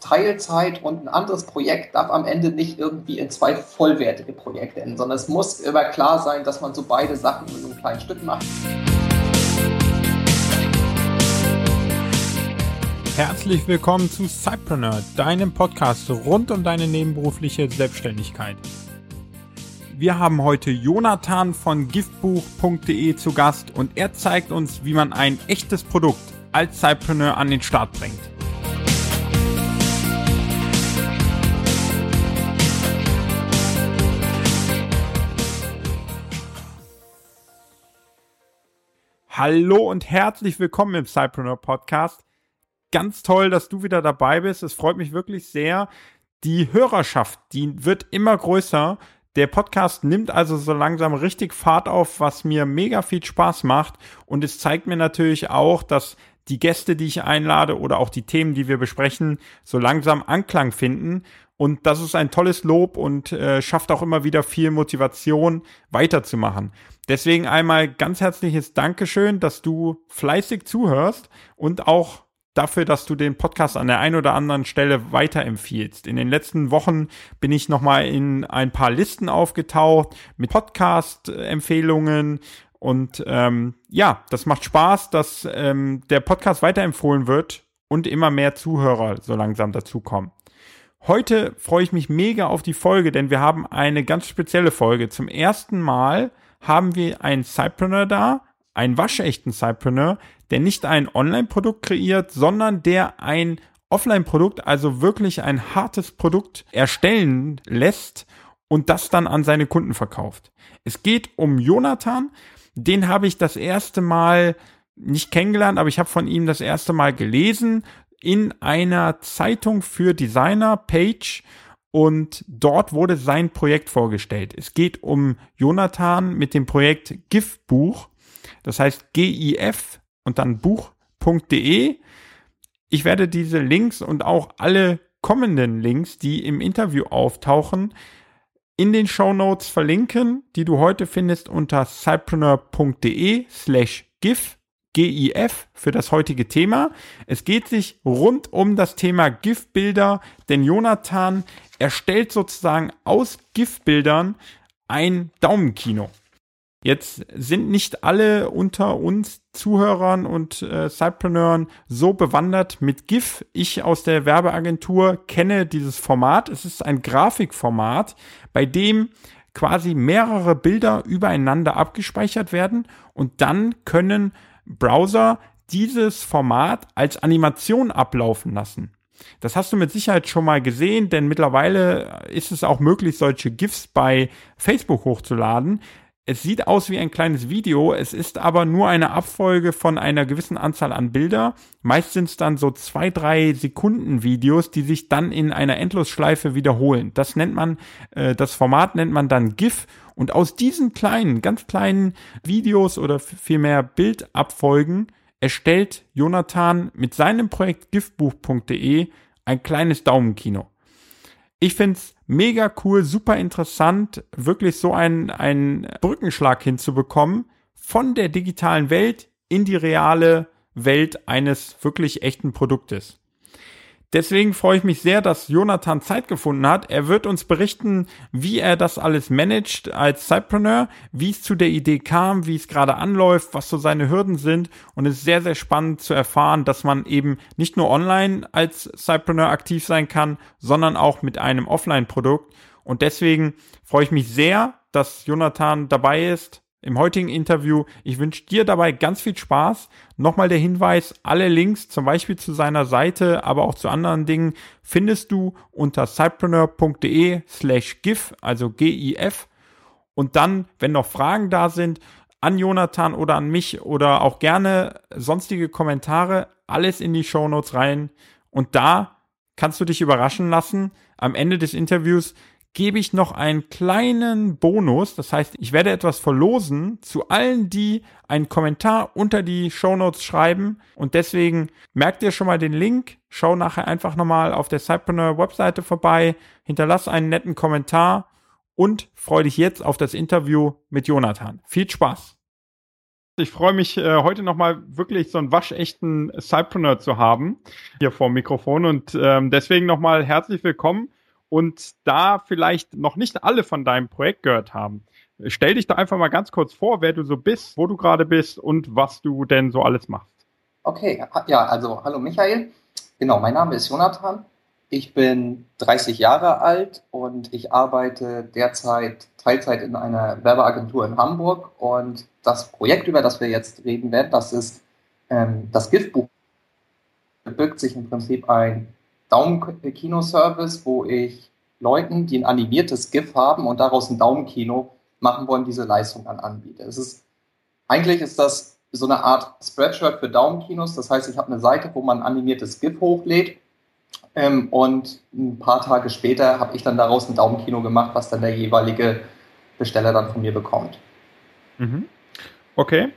Teilzeit und ein anderes Projekt darf am Ende nicht irgendwie in zwei vollwertige Projekte enden, sondern es muss immer klar sein, dass man so beide Sachen in einem kleinen Stück macht. Herzlich willkommen zu Cypreneur, deinem Podcast rund um deine nebenberufliche Selbstständigkeit. Wir haben heute Jonathan von giftbuch.de zu Gast und er zeigt uns, wie man ein echtes Produkt als Cypreneur an den Start bringt. Hallo und herzlich willkommen im Cypreneur Podcast. Ganz toll, dass du wieder dabei bist. Es freut mich wirklich sehr. Die Hörerschaft, die wird immer größer. Der Podcast nimmt also so langsam richtig Fahrt auf, was mir mega viel Spaß macht. Und es zeigt mir natürlich auch, dass die Gäste, die ich einlade oder auch die Themen, die wir besprechen, so langsam Anklang finden. Und das ist ein tolles Lob und äh, schafft auch immer wieder viel Motivation, weiterzumachen. Deswegen einmal ganz herzliches Dankeschön, dass du fleißig zuhörst und auch dafür, dass du den Podcast an der einen oder anderen Stelle weiterempfiehlst. In den letzten Wochen bin ich nochmal in ein paar Listen aufgetaucht mit Podcast-Empfehlungen und ähm, ja, das macht Spaß, dass ähm, der Podcast weiterempfohlen wird und immer mehr Zuhörer so langsam dazukommen. Heute freue ich mich mega auf die Folge, denn wir haben eine ganz spezielle Folge. Zum ersten Mal haben wir einen Cypreneur da, einen waschechten Cypreneur, der nicht ein Online-Produkt kreiert, sondern der ein Offline-Produkt, also wirklich ein hartes Produkt erstellen lässt und das dann an seine Kunden verkauft. Es geht um Jonathan, den habe ich das erste Mal nicht kennengelernt, aber ich habe von ihm das erste Mal gelesen in einer Zeitung für Designer Page und dort wurde sein Projekt vorgestellt. Es geht um Jonathan mit dem Projekt GIF-Buch. Das heißt GIF und dann buch.de. Ich werde diese Links und auch alle kommenden Links, die im Interview auftauchen, in den Show Notes verlinken, die du heute findest unter cypreneur.de slash GIF GIF für das heutige Thema. Es geht sich rund um das Thema GIF-Bilder, denn Jonathan erstellt sozusagen aus GIF-Bildern ein Daumenkino. Jetzt sind nicht alle unter uns Zuhörern und äh, Sidepreneuren so bewandert mit GIF. Ich aus der Werbeagentur kenne dieses Format. Es ist ein Grafikformat, bei dem quasi mehrere Bilder übereinander abgespeichert werden und dann können Browser dieses Format als Animation ablaufen lassen. Das hast du mit Sicherheit schon mal gesehen, denn mittlerweile ist es auch möglich, solche GIFs bei Facebook hochzuladen. Es sieht aus wie ein kleines Video, es ist aber nur eine Abfolge von einer gewissen Anzahl an Bilder. Meist sind es dann so zwei, drei Sekunden Videos, die sich dann in einer Endlosschleife wiederholen. Das nennt man, äh, das Format nennt man dann GIF. Und aus diesen kleinen, ganz kleinen Videos oder vielmehr Bildabfolgen erstellt Jonathan mit seinem Projekt giftbuch.de ein kleines Daumenkino. Ich find's mega cool, super interessant, wirklich so einen, einen Brückenschlag hinzubekommen von der digitalen Welt in die reale Welt eines wirklich echten Produktes. Deswegen freue ich mich sehr, dass Jonathan Zeit gefunden hat. Er wird uns berichten, wie er das alles managt als Sidepreneur, wie es zu der Idee kam, wie es gerade anläuft, was so seine Hürden sind. Und es ist sehr, sehr spannend zu erfahren, dass man eben nicht nur online als Sidepreneur aktiv sein kann, sondern auch mit einem Offline-Produkt. Und deswegen freue ich mich sehr, dass Jonathan dabei ist im heutigen Interview. Ich wünsche dir dabei ganz viel Spaß. Nochmal der Hinweis, alle Links zum Beispiel zu seiner Seite, aber auch zu anderen Dingen findest du unter cypreneur.de slash gif, also G-I-F. Und dann, wenn noch Fragen da sind, an Jonathan oder an mich oder auch gerne sonstige Kommentare, alles in die Show Notes rein. Und da kannst du dich überraschen lassen. Am Ende des Interviews gebe ich noch einen kleinen Bonus. Das heißt, ich werde etwas verlosen zu allen, die einen Kommentar unter die Show Notes schreiben. Und deswegen merkt ihr schon mal den Link. Schau nachher einfach nochmal auf der Cypreneur Webseite vorbei. Hinterlass einen netten Kommentar und freue dich jetzt auf das Interview mit Jonathan. Viel Spaß! Ich freue mich äh, heute nochmal wirklich so einen waschechten Cypreneur zu haben hier vor dem Mikrofon und ähm, deswegen nochmal herzlich willkommen und da vielleicht noch nicht alle von deinem Projekt gehört haben. Stell dich da einfach mal ganz kurz vor, wer du so bist, wo du gerade bist und was du denn so alles machst. Okay, ja, also hallo Michael. Genau, mein Name ist Jonathan. Ich bin 30 Jahre alt und ich arbeite derzeit Teilzeit in einer Werbeagentur in Hamburg. Und das Projekt, über das wir jetzt reden werden, das ist ähm, das GIF-Buch. Birgt sich im Prinzip ein Daumenkino-Service, wo ich Leuten, die ein animiertes GIF haben und daraus ein Daumenkino machen wollen, diese Leistung dann anbiete. Es ist, eigentlich ist das so eine Art Spreadshirt für Daumenkinos. Das heißt, ich habe eine Seite, wo man ein animiertes GIF hochlädt ähm, und ein paar Tage später habe ich dann daraus ein Daumenkino gemacht, was dann der jeweilige Besteller dann von mir bekommt. Mhm. Okay.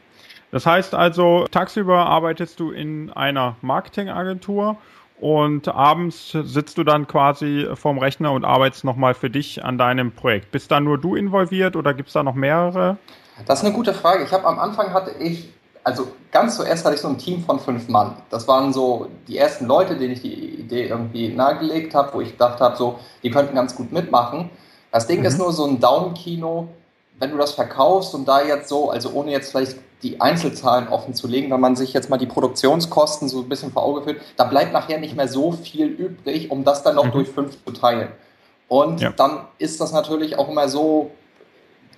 Das heißt also, tagsüber arbeitest du in einer Marketingagentur und abends sitzt du dann quasi vorm Rechner und arbeitest nochmal für dich an deinem Projekt. Bist da nur du involviert oder gibt es da noch mehrere? Das ist eine gute Frage. Ich habe am Anfang hatte ich also ganz zuerst hatte ich so ein Team von fünf Mann. Das waren so die ersten Leute, denen ich die Idee irgendwie nahegelegt habe, wo ich gedacht habe, so, die könnten ganz gut mitmachen. Das Ding mhm. ist nur so ein Daumenkino, wenn du das verkaufst und da jetzt so, also ohne jetzt vielleicht die Einzelzahlen offen zu legen, wenn man sich jetzt mal die Produktionskosten so ein bisschen vor Auge führt, da bleibt nachher nicht mehr so viel übrig, um das dann noch mhm. durch fünf zu teilen. Und ja. dann ist das natürlich auch immer so,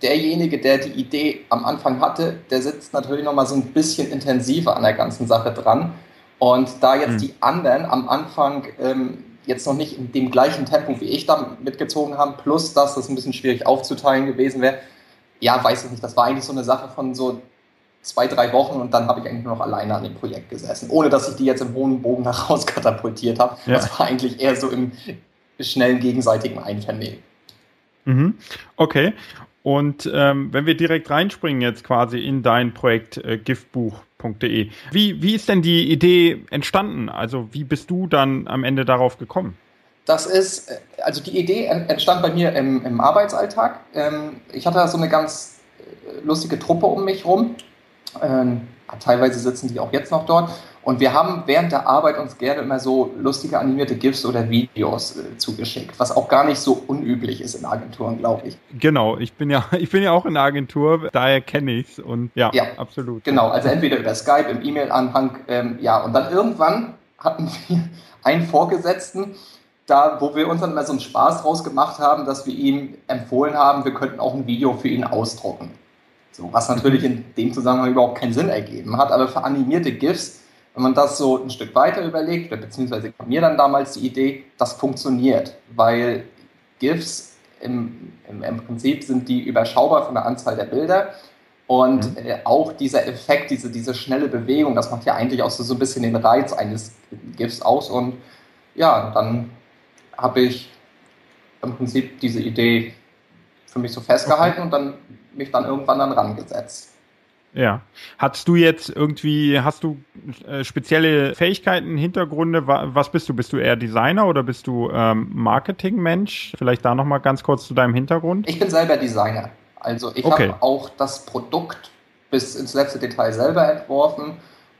derjenige, der die Idee am Anfang hatte, der sitzt natürlich noch mal so ein bisschen intensiver an der ganzen Sache dran. Und da jetzt mhm. die anderen am Anfang ähm, jetzt noch nicht in dem gleichen Tempo wie ich da mitgezogen haben, plus dass das ein bisschen schwierig aufzuteilen gewesen wäre, ja, weiß ich nicht. Das war eigentlich so eine Sache von so zwei, drei Wochen und dann habe ich eigentlich nur noch alleine an dem Projekt gesessen, ohne dass ich die jetzt im hohen Bogen nach raus katapultiert habe. Ja. Das war eigentlich eher so im schnellen gegenseitigen Einvernehmen. Mhm. Okay. Und ähm, wenn wir direkt reinspringen jetzt quasi in dein Projekt äh, giftbuch.de, wie, wie ist denn die Idee entstanden? Also wie bist du dann am Ende darauf gekommen? Das ist, äh, also die Idee entstand bei mir im, im Arbeitsalltag. Ähm, ich hatte so eine ganz äh, lustige Truppe um mich rum. Ähm, teilweise sitzen die auch jetzt noch dort. Und wir haben während der Arbeit uns gerne immer so lustige animierte GIFs oder Videos äh, zugeschickt, was auch gar nicht so unüblich ist in Agenturen, glaube ich. Genau, ich bin ja, ich bin ja auch in der Agentur, daher kenne ich es und ja, ja, absolut. Genau, also entweder über Skype, im E-Mail-Anhang, ähm, ja, und dann irgendwann hatten wir einen Vorgesetzten, da, wo wir uns dann immer so einen Spaß draus gemacht haben, dass wir ihm empfohlen haben, wir könnten auch ein Video für ihn ausdrucken. So, was natürlich in dem Zusammenhang überhaupt keinen Sinn ergeben hat, aber für animierte GIFs wenn man das so ein Stück weiter überlegt, oder beziehungsweise kam mir dann damals die Idee, das funktioniert, weil GIFs im, im, im Prinzip sind die überschaubar von der Anzahl der Bilder und mhm. äh, auch dieser Effekt, diese, diese schnelle Bewegung, das macht ja eigentlich auch so, so ein bisschen den Reiz eines GIFs aus und ja, dann habe ich im Prinzip diese Idee für mich so festgehalten okay. und dann mich dann irgendwann dann rangesetzt. Ja. Hattest du jetzt irgendwie, hast du äh, spezielle Fähigkeiten, Hintergründe? Was bist du? Bist du eher Designer oder bist du ähm, Marketingmensch? Vielleicht da nochmal ganz kurz zu deinem Hintergrund. Ich bin selber Designer. Also ich okay. habe auch das Produkt bis ins letzte Detail selber entworfen.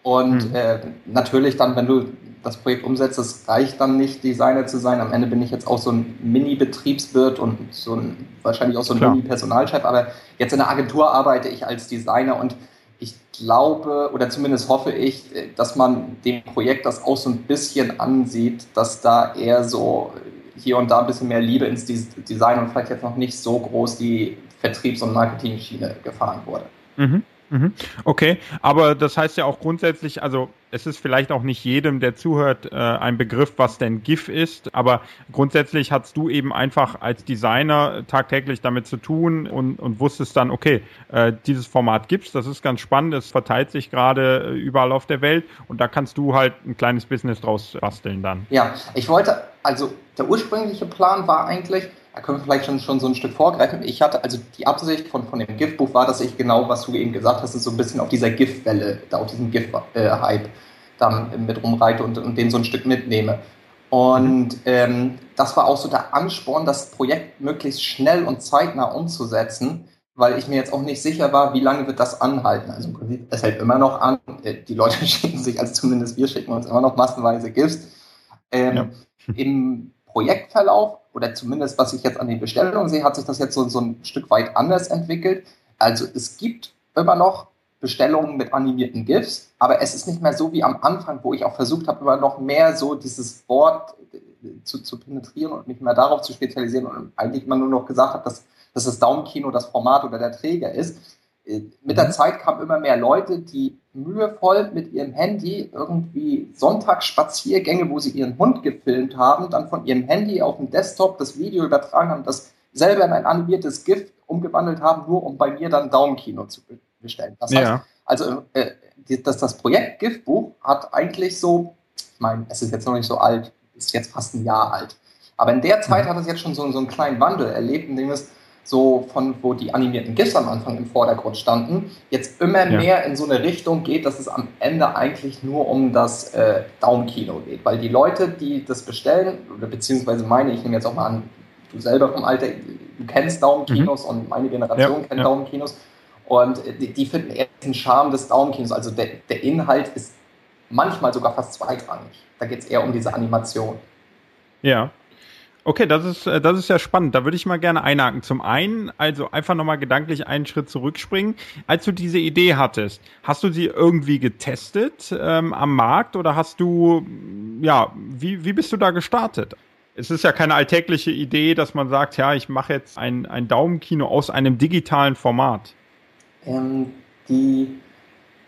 Und hm. äh, natürlich dann, wenn du das Projekt umsetzt, es reicht dann nicht, Designer zu sein. Am Ende bin ich jetzt auch so ein Mini-Betriebswirt und so ein, wahrscheinlich auch so ein Mini-Personalchef. Aber jetzt in der Agentur arbeite ich als Designer und ich glaube oder zumindest hoffe ich, dass man dem Projekt das auch so ein bisschen ansieht, dass da eher so hier und da ein bisschen mehr Liebe ins Design und vielleicht jetzt noch nicht so groß die Vertriebs- und Marketing-Schiene gefahren wurde. Mhm. Mhm. Okay, aber das heißt ja auch grundsätzlich, also es ist vielleicht auch nicht jedem, der zuhört, äh, ein Begriff, was denn GIF ist, aber grundsätzlich hast du eben einfach als Designer tagtäglich damit zu tun und, und wusstest dann, okay, äh, dieses Format gibt's, das ist ganz spannend, es verteilt sich gerade äh, überall auf der Welt und da kannst du halt ein kleines Business draus basteln dann. Ja, ich wollte, also der ursprüngliche Plan war eigentlich, da können wir vielleicht schon, schon so ein Stück vorgreifen. Ich hatte, also die Absicht von, von dem GIF-Buch war, dass ich genau, was du eben gesagt hast, ist so ein bisschen auf dieser GIF-Welle, da auf diesem GIF-Hype dann mit rumreite und, und den so ein Stück mitnehme. Und ähm, das war auch so der Ansporn, das Projekt möglichst schnell und zeitnah umzusetzen, weil ich mir jetzt auch nicht sicher war, wie lange wird das anhalten. Also im Prinzip, es hält immer noch an. Äh, die Leute schicken sich, also zumindest wir schicken uns immer noch massenweise GIFs. Ähm, ja. Im Projektverlauf oder zumindest was ich jetzt an den Bestellungen sehe, hat sich das jetzt so, so ein Stück weit anders entwickelt. Also es gibt immer noch Bestellungen mit animierten GIFs, aber es ist nicht mehr so wie am Anfang, wo ich auch versucht habe, immer noch mehr so dieses Wort äh, zu, zu penetrieren und mich mehr darauf zu spezialisieren und eigentlich immer nur noch gesagt habe, dass, dass das Daumenkino das Format oder der Träger ist. Äh, mit der mhm. Zeit kamen immer mehr Leute, die mühevoll mit ihrem Handy irgendwie Sonntagsspaziergänge, wo sie ihren Hund gefilmt haben, dann von ihrem Handy auf dem Desktop das Video übertragen haben, das selber in ein animiertes GIF umgewandelt haben, nur um bei mir dann Daumenkino zu bestellen. Das heißt, also äh, das, das Projekt GIF-Buch hat eigentlich so, ich meine, es ist jetzt noch nicht so alt, ist jetzt fast ein Jahr alt, aber in der Zeit mhm. hat es jetzt schon so, so einen kleinen Wandel erlebt, in dem es so von wo die animierten GIFs am Anfang im Vordergrund standen, jetzt immer ja. mehr in so eine Richtung geht, dass es am Ende eigentlich nur um das äh, Daumenkino geht. Weil die Leute, die das bestellen, oder beziehungsweise meine, ich nehme jetzt auch mal an, du selber vom Alter, du kennst Daumenkinos mhm. und meine Generation ja, kennt ja. Daumenkinos. Und die, die, finden eher den Charme des Daumenkinos. Also der, der Inhalt ist manchmal sogar fast zweitrangig. Da geht es eher um diese Animation. Ja, Okay, das ist, äh, das ist ja spannend. Da würde ich mal gerne einhaken. Zum einen, also einfach nochmal gedanklich einen Schritt zurückspringen. Als du diese Idee hattest, hast du sie irgendwie getestet ähm, am Markt oder hast du, ja, wie, wie bist du da gestartet? Es ist ja keine alltägliche Idee, dass man sagt, ja, ich mache jetzt ein, ein Daumenkino aus einem digitalen Format. Ähm, die,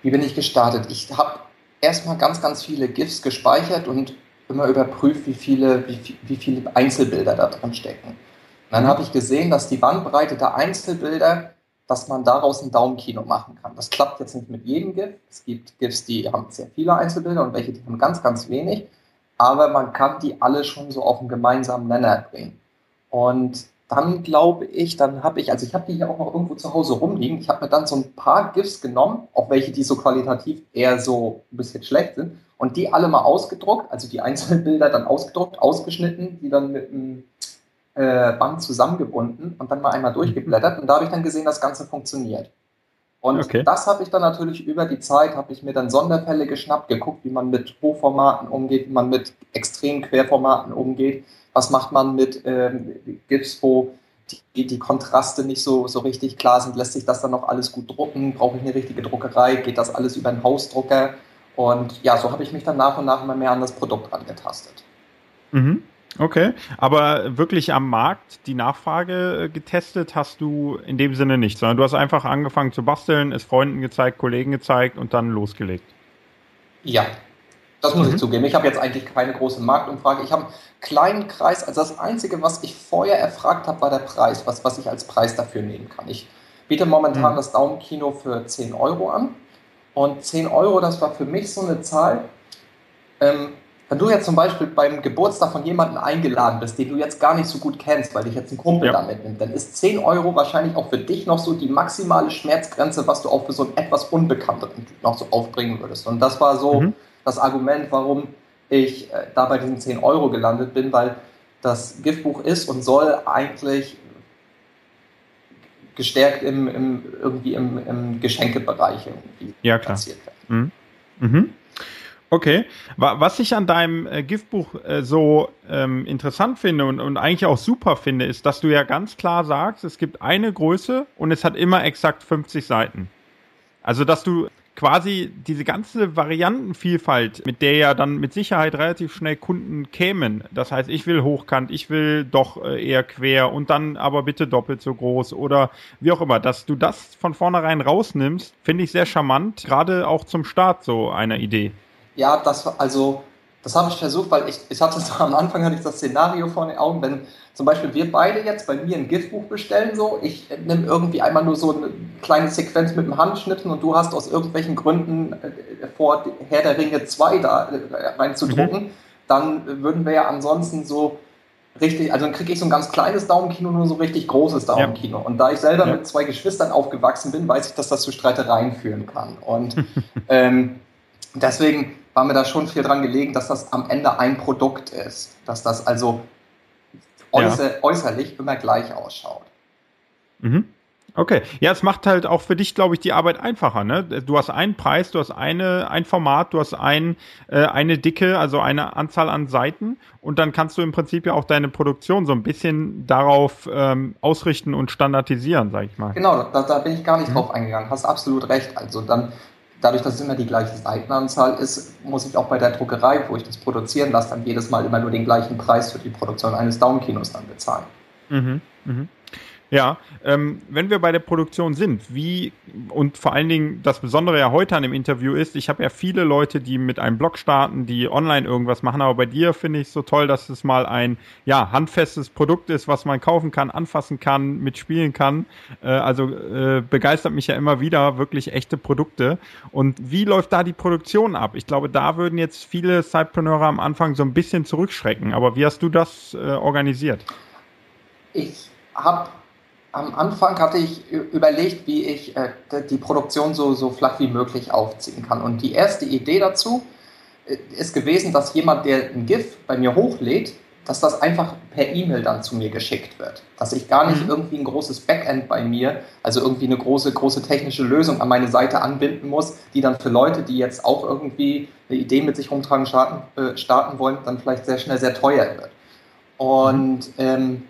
wie bin ich gestartet? Ich habe erstmal ganz, ganz viele GIFs gespeichert und immer überprüft, wie viele, wie, wie viele Einzelbilder da drin stecken. Und dann habe ich gesehen, dass die Bandbreite der Einzelbilder, dass man daraus ein Daumenkino machen kann. Das klappt jetzt nicht mit jedem GIF. Es gibt GIFs, die haben sehr viele Einzelbilder und welche, die haben ganz, ganz wenig. Aber man kann die alle schon so auf einen gemeinsamen Nenner bringen. Und dann glaube ich, dann habe ich, also ich habe die hier auch noch irgendwo zu Hause rumliegen. Ich habe mir dann so ein paar GIFs genommen, auch welche, die so qualitativ eher so ein bisschen schlecht sind, und die alle mal ausgedruckt, also die Einzelbilder dann ausgedruckt, ausgeschnitten, die dann mit einem äh, Band zusammengebunden und dann mal einmal durchgeblättert. Und da habe ich dann gesehen, das Ganze funktioniert. Und okay. das habe ich dann natürlich über die Zeit, habe ich mir dann Sonderfälle geschnappt, geguckt, wie man mit Hochformaten umgeht, wie man mit extremen Querformaten umgeht, was macht man mit ähm, GIFs, wo die, die Kontraste nicht so, so richtig klar sind, lässt sich das dann noch alles gut drucken, brauche ich eine richtige Druckerei, geht das alles über einen Hausdrucker und ja, so habe ich mich dann nach und nach immer mehr an das Produkt angetastet. Mhm. Okay, aber wirklich am Markt die Nachfrage äh, getestet hast du in dem Sinne nicht, sondern du hast einfach angefangen zu basteln, es Freunden gezeigt, Kollegen gezeigt und dann losgelegt. Ja, das muss mhm. ich zugeben. Ich habe jetzt eigentlich keine große Marktumfrage. Ich habe einen kleinen Kreis. Also das Einzige, was ich vorher erfragt habe, war der Preis, was, was ich als Preis dafür nehmen kann. Ich biete momentan mhm. das Daumenkino für 10 Euro an. Und 10 Euro, das war für mich so eine Zahl. Ähm, wenn du jetzt zum Beispiel beim Geburtstag von jemandem eingeladen bist, den du jetzt gar nicht so gut kennst, weil dich jetzt ein Kumpel ja. da mitnimmt, dann ist 10 Euro wahrscheinlich auch für dich noch so die maximale Schmerzgrenze, was du auch für so einen etwas unbekannteren noch so aufbringen würdest. Und das war so mhm. das Argument, warum ich äh, da bei diesen 10 Euro gelandet bin, weil das Giftbuch ist und soll eigentlich gestärkt im, im irgendwie im, im Geschenkebereich irgendwie ja, klar. platziert werden. Mhm. Mhm. Okay. Was ich an deinem äh, Giftbuch äh, so ähm, interessant finde und, und eigentlich auch super finde, ist, dass du ja ganz klar sagst, es gibt eine Größe und es hat immer exakt 50 Seiten. Also, dass du quasi diese ganze Variantenvielfalt, mit der ja dann mit Sicherheit relativ schnell Kunden kämen. Das heißt, ich will hochkant, ich will doch äh, eher quer und dann aber bitte doppelt so groß oder wie auch immer. Dass du das von vornherein rausnimmst, finde ich sehr charmant, gerade auch zum Start so einer Idee. Ja, das also, das habe ich versucht, weil ich, ich hatte am Anfang hatte ich das Szenario vor den Augen, wenn zum Beispiel wir beide jetzt bei mir ein GIF-Buch bestellen, so, ich nehme irgendwie einmal nur so eine kleine Sequenz mit dem Handschnitten und du hast aus irgendwelchen Gründen äh, vor Herr der Ringe 2 da äh, reinzudrucken, mhm. dann würden wir ja ansonsten so richtig, also dann kriege ich so ein ganz kleines Daumenkino, nur so richtig großes Daumenkino. Ja. Und da ich selber ja. mit zwei Geschwistern aufgewachsen bin, weiß ich, dass das zu Streitereien führen kann. Und ähm, deswegen war mir da schon viel dran gelegen, dass das am Ende ein Produkt ist. Dass das also äußer, ja. äußerlich immer gleich ausschaut. Mhm. Okay, ja, es macht halt auch für dich, glaube ich, die Arbeit einfacher. Ne? Du hast einen Preis, du hast eine, ein Format, du hast ein, äh, eine Dicke, also eine Anzahl an Seiten und dann kannst du im Prinzip ja auch deine Produktion so ein bisschen darauf ähm, ausrichten und standardisieren, sag ich mal. Genau, da, da bin ich gar nicht mhm. drauf eingegangen. Hast absolut recht. Also dann dadurch, dass es immer die gleiche Seitenanzahl ist, muss ich auch bei der Druckerei, wo ich das produzieren lasse, dann jedes Mal immer nur den gleichen Preis für die Produktion eines Downkinos dann bezahlen. Mhm, mh. Ja, ähm, wenn wir bei der Produktion sind, wie und vor allen Dingen das Besondere ja heute an dem Interview ist, ich habe ja viele Leute, die mit einem Blog starten, die online irgendwas machen, aber bei dir finde ich so toll, dass es mal ein ja handfestes Produkt ist, was man kaufen kann, anfassen kann, mitspielen kann. Äh, also äh, begeistert mich ja immer wieder wirklich echte Produkte. Und wie läuft da die Produktion ab? Ich glaube, da würden jetzt viele Sidepreneure am Anfang so ein bisschen zurückschrecken. Aber wie hast du das äh, organisiert? Ich habe am Anfang hatte ich überlegt, wie ich äh, die Produktion so, so flach wie möglich aufziehen kann. Und die erste Idee dazu äh, ist gewesen, dass jemand, der ein GIF bei mir hochlädt, dass das einfach per E-Mail dann zu mir geschickt wird. Dass ich gar nicht mhm. irgendwie ein großes Backend bei mir, also irgendwie eine große, große technische Lösung an meine Seite anbinden muss, die dann für Leute, die jetzt auch irgendwie eine Idee mit sich rumtragen, starten, äh, starten wollen, dann vielleicht sehr schnell sehr teuer wird. Und mhm. ähm,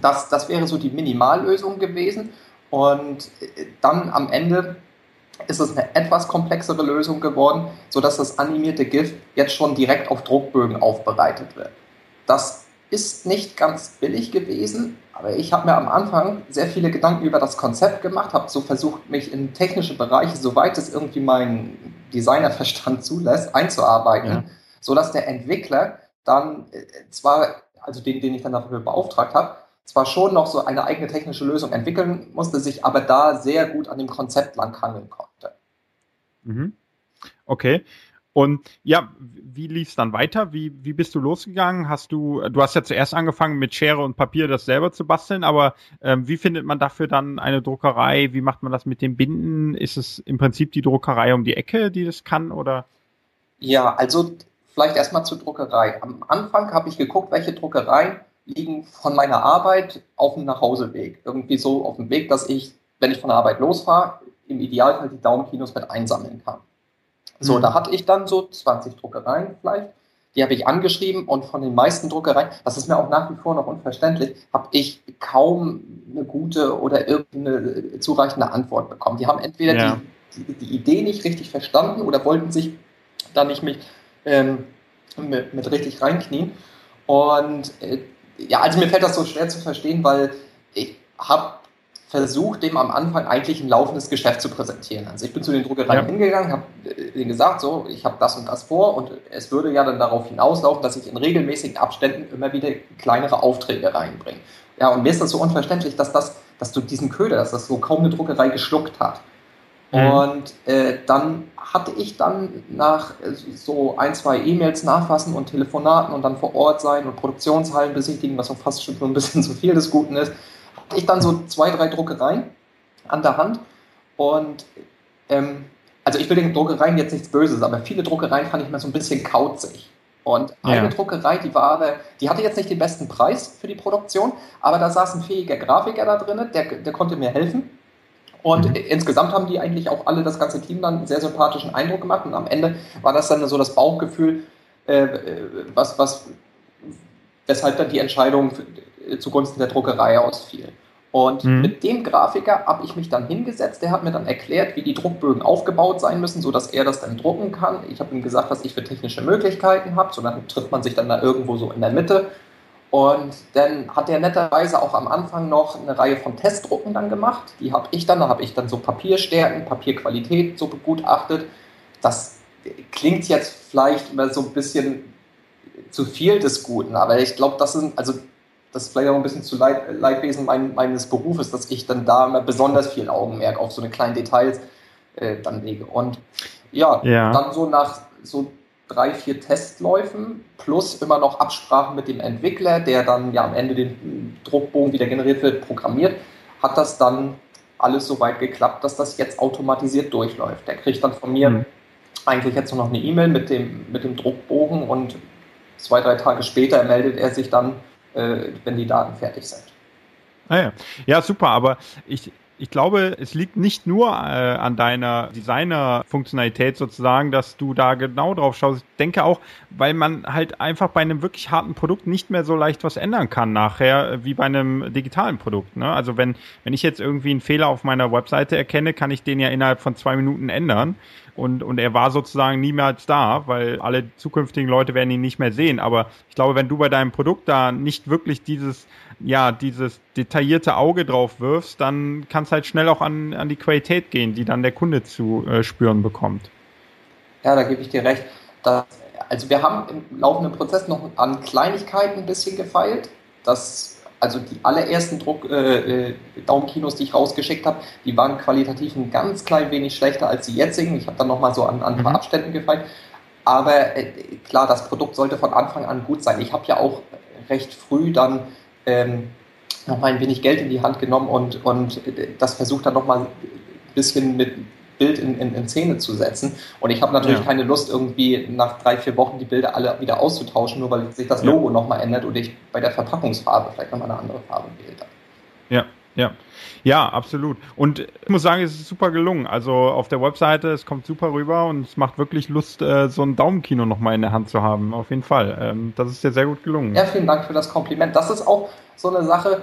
das, das wäre so die Minimallösung gewesen. Und äh, dann am Ende ist es eine etwas komplexere Lösung geworden, sodass das animierte GIF jetzt schon direkt auf Druckbögen aufbereitet wird. Das ist nicht ganz billig gewesen, aber ich habe mir am Anfang sehr viele Gedanken über das Konzept gemacht, habe so versucht, mich in technische Bereiche, soweit es irgendwie mein Designerverstand zulässt, einzuarbeiten, ja. sodass der Entwickler dann äh, zwar, also den, den ich dann dafür beauftragt habe, zwar schon noch so eine eigene technische Lösung entwickeln musste, sich aber da sehr gut an dem Konzept langhangeln konnte. Mhm. Okay. Und ja, wie lief es dann weiter? Wie, wie bist du losgegangen? Hast du, du hast ja zuerst angefangen mit Schere und Papier das selber zu basteln, aber ähm, wie findet man dafür dann eine Druckerei? Wie macht man das mit dem Binden? Ist es im Prinzip die Druckerei um die Ecke, die das kann oder? Ja, also vielleicht erstmal zur Druckerei. Am Anfang habe ich geguckt, welche Druckereien liegen von meiner Arbeit auf dem Nachhauseweg. Irgendwie so auf dem Weg, dass ich, wenn ich von der Arbeit losfahre, im Idealfall die Daumenkinos mit einsammeln kann. So, mhm. da hatte ich dann so 20 Druckereien vielleicht. Die habe ich angeschrieben und von den meisten Druckereien, das ist mir auch nach wie vor noch unverständlich, habe ich kaum eine gute oder irgendeine zureichende Antwort bekommen. Die haben entweder ja. die, die, die, Idee nicht richtig verstanden oder wollten sich da nicht mit, ähm, mit, mit richtig reinknien. Und äh, ja, also mir fällt das so schwer zu verstehen, weil ich habe versucht, dem am Anfang eigentlich ein laufendes Geschäft zu präsentieren. Also ich bin zu den Druckereien ja. hingegangen, habe äh, denen gesagt, so, ich habe das und das vor und es würde ja dann darauf hinauslaufen, dass ich in regelmäßigen Abständen immer wieder kleinere Aufträge reinbringe. Ja, und mir ist das so unverständlich, dass das, dass du diesen Köder, dass das so kaum eine Druckerei geschluckt hat. Mhm. Und äh, dann hatte ich dann nach äh, so ein, zwei E-Mails nachfassen und Telefonaten und dann vor Ort sein und Produktionshallen besichtigen, was auch fast schon ein bisschen zu viel des Guten ist, hatte ich dann so zwei, drei Druckereien an der Hand. Und ähm, also ich will den Druckereien jetzt nichts Böses, aber viele Druckereien fand ich mir so ein bisschen kauzig. Und eine ja. Druckerei, die war, die hatte jetzt nicht den besten Preis für die Produktion, aber da saß ein fähiger Grafiker da drin, der, der konnte mir helfen. Und mhm. insgesamt haben die eigentlich auch alle das ganze Team dann einen sehr sympathischen Eindruck gemacht. Und am Ende war das dann so das Bauchgefühl, äh, was, was, weshalb dann die Entscheidung zugunsten der Druckerei ausfiel. Und mhm. mit dem Grafiker habe ich mich dann hingesetzt. Der hat mir dann erklärt, wie die Druckbögen aufgebaut sein müssen, sodass er das dann drucken kann. Ich habe ihm gesagt, was ich für technische Möglichkeiten habe. So dann trifft man sich dann da irgendwo so in der Mitte und dann hat er netterweise auch am Anfang noch eine Reihe von Testdrucken dann gemacht. Die habe ich dann, da habe ich dann so Papierstärken, Papierqualität so begutachtet. Das klingt jetzt vielleicht immer so ein bisschen zu viel des Guten, aber ich glaube, das sind, also das ist vielleicht auch ein bisschen zu Leid, Leidwesen mein, meines Berufes, dass ich dann da immer besonders viel Augenmerk auf so eine kleinen Details äh, dann lege. Und ja, ja, dann so nach so drei, vier Testläufen plus immer noch Absprachen mit dem Entwickler, der dann ja am Ende den Druckbogen, wie der generiert wird, programmiert, hat das dann alles so weit geklappt, dass das jetzt automatisiert durchläuft. Der kriegt dann von mir mhm. eigentlich jetzt nur noch eine E-Mail mit dem, mit dem Druckbogen und zwei, drei Tage später meldet er sich dann, äh, wenn die Daten fertig sind. Ah ja. ja, super, aber ich, ich glaube, es liegt nicht nur äh, an deiner Designer-Funktionalität sozusagen, dass du da genau drauf schaust. Ich denke auch, weil man halt einfach bei einem wirklich harten Produkt nicht mehr so leicht was ändern kann nachher, äh, wie bei einem digitalen Produkt. Ne? Also wenn, wenn ich jetzt irgendwie einen Fehler auf meiner Webseite erkenne, kann ich den ja innerhalb von zwei Minuten ändern. Und, und er war sozusagen niemals da, weil alle zukünftigen Leute werden ihn nicht mehr sehen. Aber ich glaube, wenn du bei deinem Produkt da nicht wirklich dieses ja, dieses detaillierte Auge drauf wirfst, dann kann es halt schnell auch an, an die Qualität gehen, die dann der Kunde zu äh, spüren bekommt. Ja, da gebe ich dir recht. Das, also wir haben im laufenden Prozess noch an Kleinigkeiten ein bisschen gefeilt. Das, also die allerersten Druck, äh, äh Daumenkinos, die ich rausgeschickt habe, die waren qualitativ ein ganz klein wenig schlechter als die jetzigen. Ich habe dann nochmal so an, an ein paar mhm. Abständen gefeilt. Aber äh, klar, das Produkt sollte von Anfang an gut sein. Ich habe ja auch recht früh dann ähm, nochmal ein wenig Geld in die Hand genommen und, und das versucht dann nochmal ein bisschen mit Bild in, in, in Szene zu setzen. Und ich habe natürlich ja. keine Lust, irgendwie nach drei, vier Wochen die Bilder alle wieder auszutauschen, nur weil sich das Logo ja. nochmal ändert und ich bei der Verpackungsfarbe vielleicht nochmal eine andere Farbe wählt. Ja, ja. Ja, absolut. Und ich muss sagen, es ist super gelungen. Also auf der Webseite, es kommt super rüber und es macht wirklich Lust, äh, so ein Daumenkino nochmal in der Hand zu haben. Auf jeden Fall. Ähm, das ist dir sehr gut gelungen. Ja, vielen Dank für das Kompliment. Das ist auch so eine Sache,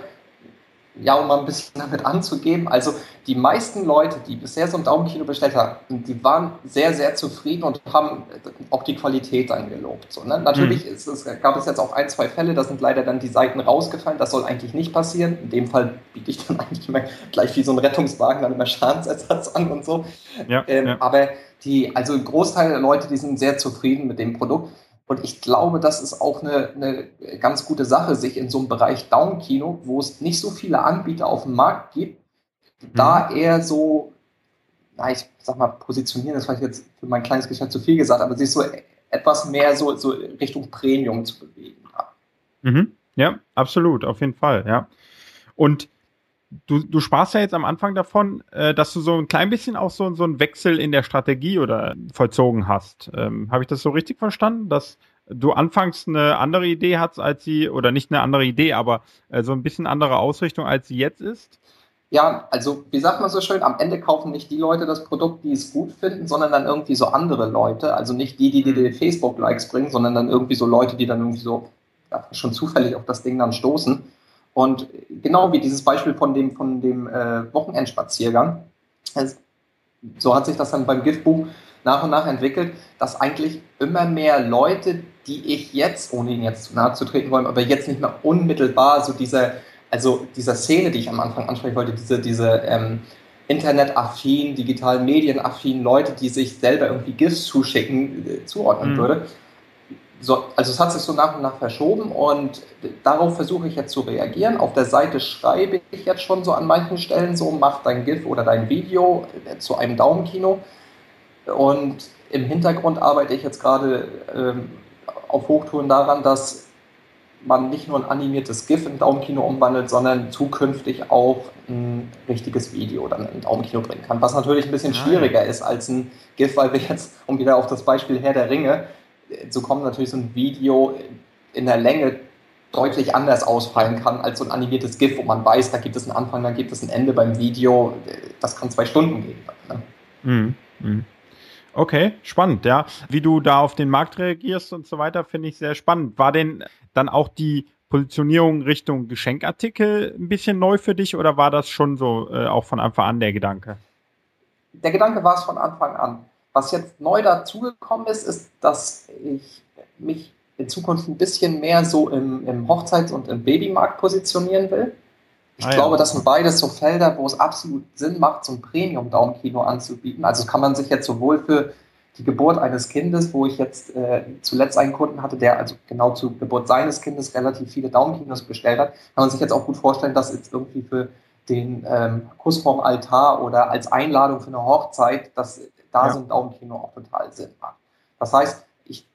ja, um mal ein bisschen damit anzugeben, also die meisten Leute, die bisher so ein Daumenkino bestellt haben, die waren sehr, sehr zufrieden und haben auch die Qualität dann gelobt. So, ne? Natürlich mhm. es, gab es jetzt auch ein, zwei Fälle, da sind leider dann die Seiten rausgefallen. Das soll eigentlich nicht passieren. In dem Fall biete ich dann eigentlich immer gleich wie so ein Rettungswagen dann immer Schadensersatz an und so. Ja, ähm, ja. Aber die, also ein Großteil der Leute, die sind sehr zufrieden mit dem Produkt. Und ich glaube, das ist auch eine, eine ganz gute Sache, sich in so einem Bereich Daumenkino, wo es nicht so viele Anbieter auf dem Markt gibt, mhm. da eher so, na, ich sag mal, positionieren, das war jetzt für mein kleines Geschäft zu viel gesagt, aber sich so etwas mehr so, so Richtung Premium zu bewegen. Mhm. Ja, absolut, auf jeden Fall, ja. Und du, du sparst ja jetzt am Anfang davon, äh, dass du so ein klein bisschen auch so, so einen Wechsel in der Strategie oder vollzogen hast. Ähm, Habe ich das so richtig verstanden, dass du anfangs eine andere Idee hast als sie, oder nicht eine andere Idee, aber äh, so ein bisschen andere Ausrichtung, als sie jetzt ist? Ja, also wie sagt man so schön, am Ende kaufen nicht die Leute das Produkt, die es gut finden, sondern dann irgendwie so andere Leute. Also nicht die, die dir die Facebook-Likes bringen, sondern dann irgendwie so Leute, die dann irgendwie so ja, schon zufällig auf das Ding dann stoßen. Und genau wie dieses Beispiel von dem, von dem äh, Wochenendspaziergang, so hat sich das dann beim Giftbuch nach und nach entwickelt, dass eigentlich immer mehr Leute, die ich jetzt, ohne ihnen jetzt zu nahe zu treten wollen, aber jetzt nicht mehr unmittelbar so dieser, also dieser Szene, die ich am Anfang ansprechen wollte, diese, diese ähm, internetaffin, digital medienaffin Leute, die sich selber irgendwie GIFs zuschicken, äh, zuordnen mhm. würde, so, also es hat sich so nach und nach verschoben und darauf versuche ich jetzt zu reagieren. Auf der Seite schreibe ich jetzt schon so an manchen Stellen so, mach dein GIF oder dein Video zu einem Daumenkino. Und im Hintergrund arbeite ich jetzt gerade ähm, auf Hochtouren daran, dass man nicht nur ein animiertes GIF in Daumenkino umwandelt, sondern zukünftig auch ein richtiges Video dann in Daumenkino bringen kann. Was natürlich ein bisschen schwieriger ist als ein GIF, weil wir jetzt, um wieder auf das Beispiel Herr der Ringe, so kommt natürlich so ein Video in der Länge deutlich anders ausfallen kann als so ein animiertes GIF, wo man weiß, da gibt es einen Anfang, dann gibt es ein Ende beim Video. Das kann zwei Stunden gehen. Ne? Mhm. Okay, spannend, ja. Wie du da auf den Markt reagierst und so weiter, finde ich sehr spannend. War denn dann auch die Positionierung Richtung Geschenkartikel ein bisschen neu für dich oder war das schon so äh, auch von Anfang an der Gedanke? Der Gedanke war es von Anfang an. Was jetzt neu dazugekommen ist, ist, dass ich mich in Zukunft ein bisschen mehr so im, im Hochzeits- und im Babymarkt positionieren will. Ich ah, glaube, ja. das sind beides so Felder, wo es absolut Sinn macht, so ein Premium-Daumenkino anzubieten. Also kann man sich jetzt sowohl für die Geburt eines Kindes, wo ich jetzt äh, zuletzt einen Kunden hatte, der also genau zur Geburt seines Kindes relativ viele Daumenkinos bestellt hat, kann man sich jetzt auch gut vorstellen, dass jetzt irgendwie für den ähm, Kuss vorm Altar oder als Einladung für eine Hochzeit, dass da ja. ein Daumenkino auch total Sinn macht. Das heißt, ich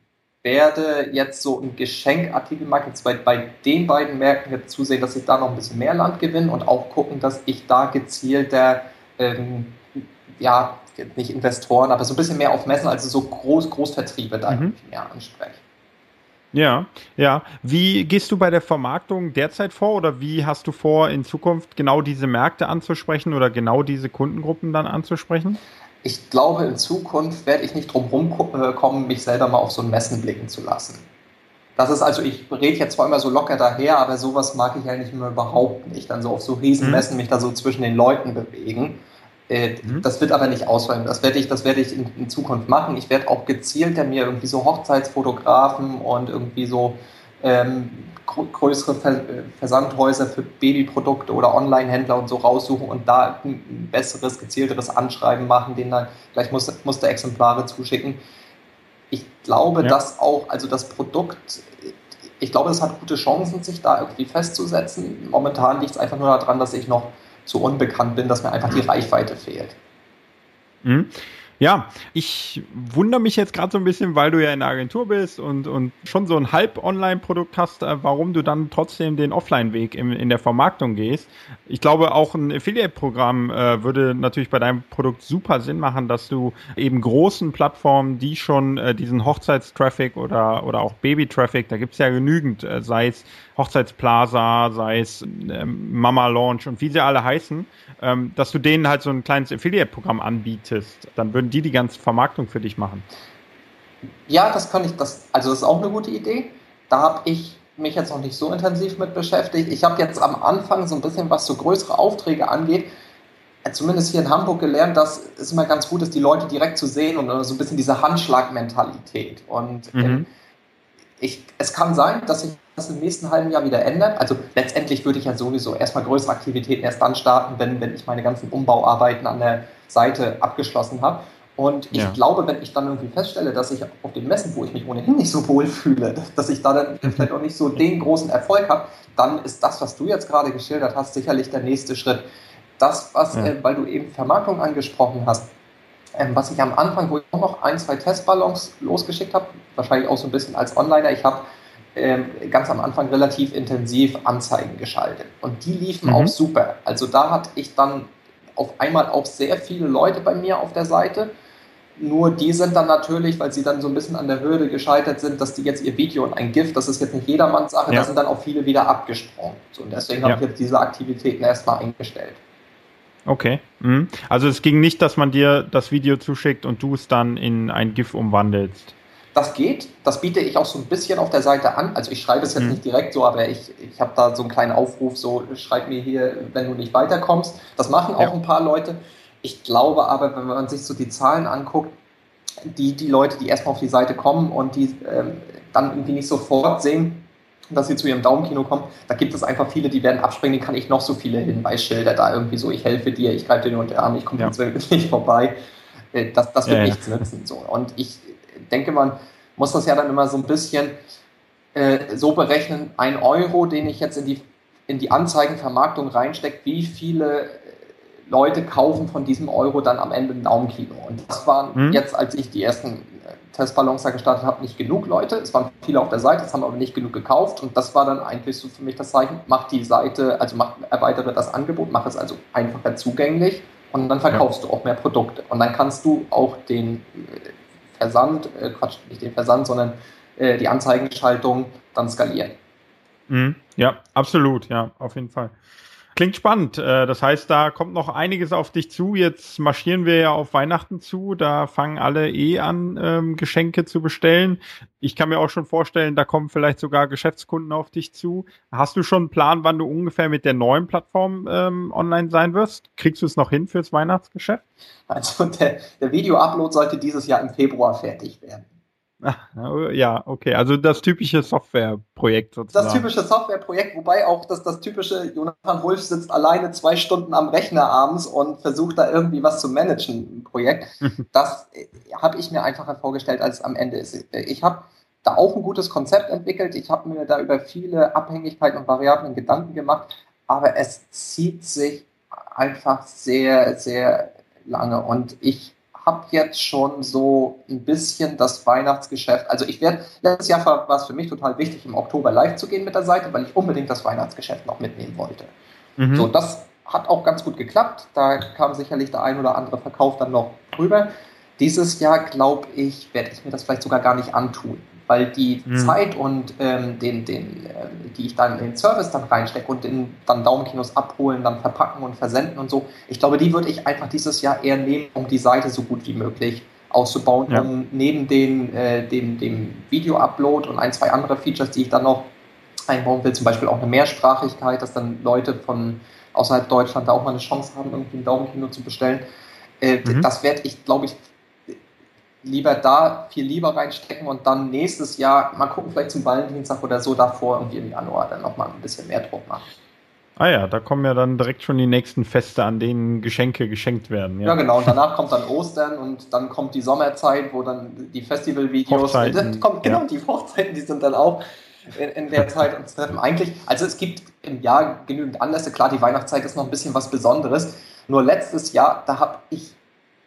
werde jetzt so ein Geschenkartikelmarkt jetzt bei, bei den beiden Märkten jetzt zusehen, dass ich da noch ein bisschen mehr Land gewinne und auch gucken, dass ich da gezielter, ähm, ja, nicht Investoren, aber so ein bisschen mehr auf Messen, also so Groß Großvertriebe da mhm. mehr anspreche. Ja, ja. Wie gehst du bei der Vermarktung derzeit vor oder wie hast du vor, in Zukunft genau diese Märkte anzusprechen oder genau diese Kundengruppen dann anzusprechen? Ich glaube, in Zukunft werde ich nicht drum rumkommen, mich selber mal auf so ein Messen blicken zu lassen. Das ist also, ich rede jetzt zwar immer so locker daher, aber sowas mag ich eigentlich immer überhaupt nicht. Dann so auf so Riesenmessen mhm. mich da so zwischen den Leuten bewegen. Äh, mhm. Das wird aber nicht ausfallen. Das werde ich, das werde ich in, in Zukunft machen. Ich werde auch gezielter mir irgendwie so Hochzeitsfotografen und irgendwie so ähm, größere Ver Versandhäuser für Babyprodukte oder Online-Händler und so raussuchen und da ein besseres, gezielteres Anschreiben machen, denen dann gleich Muster, Musterexemplare zuschicken. Ich glaube, ja. dass auch, also das Produkt, ich glaube, es hat gute Chancen, sich da irgendwie festzusetzen. Momentan liegt es einfach nur daran, dass ich noch zu unbekannt bin, dass mir einfach die Reichweite fehlt. Mhm. Ja, ich wundere mich jetzt gerade so ein bisschen, weil du ja in der Agentur bist und, und schon so ein Halb-Online-Produkt hast, äh, warum du dann trotzdem den Offline-Weg in der Vermarktung gehst. Ich glaube, auch ein Affiliate-Programm äh, würde natürlich bei deinem Produkt super Sinn machen, dass du eben großen Plattformen, die schon äh, diesen Hochzeitstraffic oder, oder auch Baby-Traffic, da gibt's ja genügend, äh, sei es Hochzeitsplaza, sei es ähm, Mama Launch und wie sie alle heißen, ähm, dass du denen halt so ein kleines Affiliate-Programm anbietest. Dann würden die die ganze Vermarktung für dich machen. Ja, das kann ich, das, also das ist auch eine gute Idee. Da habe ich mich jetzt noch nicht so intensiv mit beschäftigt. Ich habe jetzt am Anfang so ein bisschen, was so größere Aufträge angeht, äh, zumindest hier in Hamburg gelernt, dass es immer ganz gut ist, die Leute direkt zu sehen und so ein bisschen diese Handschlagmentalität. Und mhm. Ich, es kann sein, dass ich das im nächsten halben Jahr wieder ändert. Also letztendlich würde ich ja sowieso erstmal größere Aktivitäten erst dann starten, wenn, wenn ich meine ganzen Umbauarbeiten an der Seite abgeschlossen habe. Und ich ja. glaube, wenn ich dann irgendwie feststelle, dass ich auf den Messen, wo ich mich ohnehin nicht so wohl fühle, dass ich da dann mhm. vielleicht auch nicht so den großen Erfolg habe, dann ist das, was du jetzt gerade geschildert hast, sicherlich der nächste Schritt. Das, was, ja. äh, weil du eben Vermarktung angesprochen hast, ähm, was ich am Anfang, wo ich auch noch ein, zwei Testballons losgeschickt habe, wahrscheinlich auch so ein bisschen als Onliner, ich habe ähm, ganz am Anfang relativ intensiv Anzeigen geschaltet. Und die liefen mhm. auch super. Also da hatte ich dann auf einmal auch sehr viele Leute bei mir auf der Seite. Nur die sind dann natürlich, weil sie dann so ein bisschen an der Hürde gescheitert sind, dass die jetzt ihr Video und ein GIF, das ist jetzt nicht jedermanns Sache, ja. da sind dann auch viele wieder abgesprungen. So, und deswegen ja. habe ich jetzt diese Aktivitäten erstmal eingestellt. Okay. Mhm. Also es ging nicht, dass man dir das Video zuschickt und du es dann in ein GIF umwandelst. Das geht, das biete ich auch so ein bisschen auf der Seite an. Also ich schreibe es jetzt mhm. nicht direkt so, aber ich, ich habe da so einen kleinen Aufruf, so schreib mir hier, wenn du nicht weiterkommst. Das machen auch ja. ein paar Leute. Ich glaube aber, wenn man sich so die Zahlen anguckt, die, die Leute, die erstmal auf die Seite kommen und die ähm, dann irgendwie nicht sofort sehen, dass sie zu ihrem Daumenkino kommen, da gibt es einfach viele, die werden abspringen, die kann ich noch so viele Hinweisschilder da irgendwie so, ich helfe dir, ich greife dir nur unter den Arm, ich komme ja. jetzt nicht vorbei. Äh, das, das wird ja, nichts ja. nützen. So. Und ich denke, man muss das ja dann immer so ein bisschen äh, so berechnen, ein Euro, den ich jetzt in die, in die Anzeigenvermarktung reinstecke, wie viele Leute kaufen von diesem Euro dann am Ende ein Daumenkino. Und das waren hm. jetzt, als ich die ersten äh, Testballons da gestartet habe, nicht genug Leute. Es waren viele auf der Seite, es haben aber nicht genug gekauft. Und das war dann eigentlich so für mich das Zeichen, mach die Seite, also mach, erweitere das Angebot, mach es also einfacher zugänglich und dann verkaufst ja. du auch mehr Produkte. Und dann kannst du auch den äh, Versand, äh, Quatsch, nicht den Versand, sondern äh, die Anzeigenschaltung dann skalieren. Mhm. Ja, absolut, ja, auf jeden Fall. Klingt spannend. Äh, das heißt, da kommt noch einiges auf dich zu. Jetzt marschieren wir ja auf Weihnachten zu. Da fangen alle eh an, ähm, Geschenke zu bestellen. Ich kann mir auch schon vorstellen, da kommen vielleicht sogar Geschäftskunden auf dich zu. Hast du schon einen Plan, wann du ungefähr mit der neuen Plattform ähm, online sein wirst? Kriegst du es noch hin fürs Weihnachtsgeschäft? Also der, der Video-Upload sollte dieses Jahr im Februar fertig werden. Ja, okay. Also das typische Softwareprojekt sozusagen. Das typische Softwareprojekt, wobei auch das, das typische Jonathan Wolf sitzt alleine zwei Stunden am Rechner abends und versucht da irgendwie was zu managen, ein Projekt. das äh, habe ich mir einfacher vorgestellt, als es am Ende ist. Ich habe da auch ein gutes Konzept entwickelt. Ich habe mir da über viele Abhängigkeiten und Variablen Gedanken gemacht, aber es zieht sich einfach sehr, sehr lange und ich habe jetzt schon so ein bisschen das Weihnachtsgeschäft. Also ich werde, letztes Jahr war es für mich total wichtig, im Oktober live zu gehen mit der Seite, weil ich unbedingt das Weihnachtsgeschäft noch mitnehmen wollte. Mhm. So, das hat auch ganz gut geklappt. Da kam sicherlich der ein oder andere Verkauf dann noch drüber. Dieses Jahr, glaube ich, werde ich mir das vielleicht sogar gar nicht antun, weil die mhm. Zeit und ähm, den, den, äh, die ich dann in den Service dann reinstecke und in, dann Daumenkinos abholen, dann verpacken und versenden und so, ich glaube, die würde ich einfach dieses Jahr eher nehmen, um die Seite so gut wie möglich auszubauen, ja. um neben den, äh, dem, dem Video-Upload und ein, zwei andere Features, die ich dann noch einbauen will, zum Beispiel auch eine Mehrsprachigkeit, dass dann Leute von außerhalb Deutschland da auch mal eine Chance haben, irgendwie ein Daumenkino zu bestellen. Äh, mhm. Das werde ich, glaube ich, lieber da viel lieber reinstecken und dann nächstes Jahr mal gucken, vielleicht zum Valentinstag oder so davor irgendwie im Januar dann nochmal ein bisschen mehr Druck machen. Ah ja, da kommen ja dann direkt schon die nächsten Feste, an denen Geschenke geschenkt werden. Ja, ja genau. Und danach kommt dann Ostern und dann kommt die Sommerzeit, wo dann die Festivalvideos kommt. Genau, ja. die Hochzeiten, die sind dann auch in, in der Zeit uns treffen. Eigentlich, also es gibt im Jahr genügend Anlässe. Klar, die Weihnachtszeit ist noch ein bisschen was Besonderes. Nur letztes Jahr, da habe ich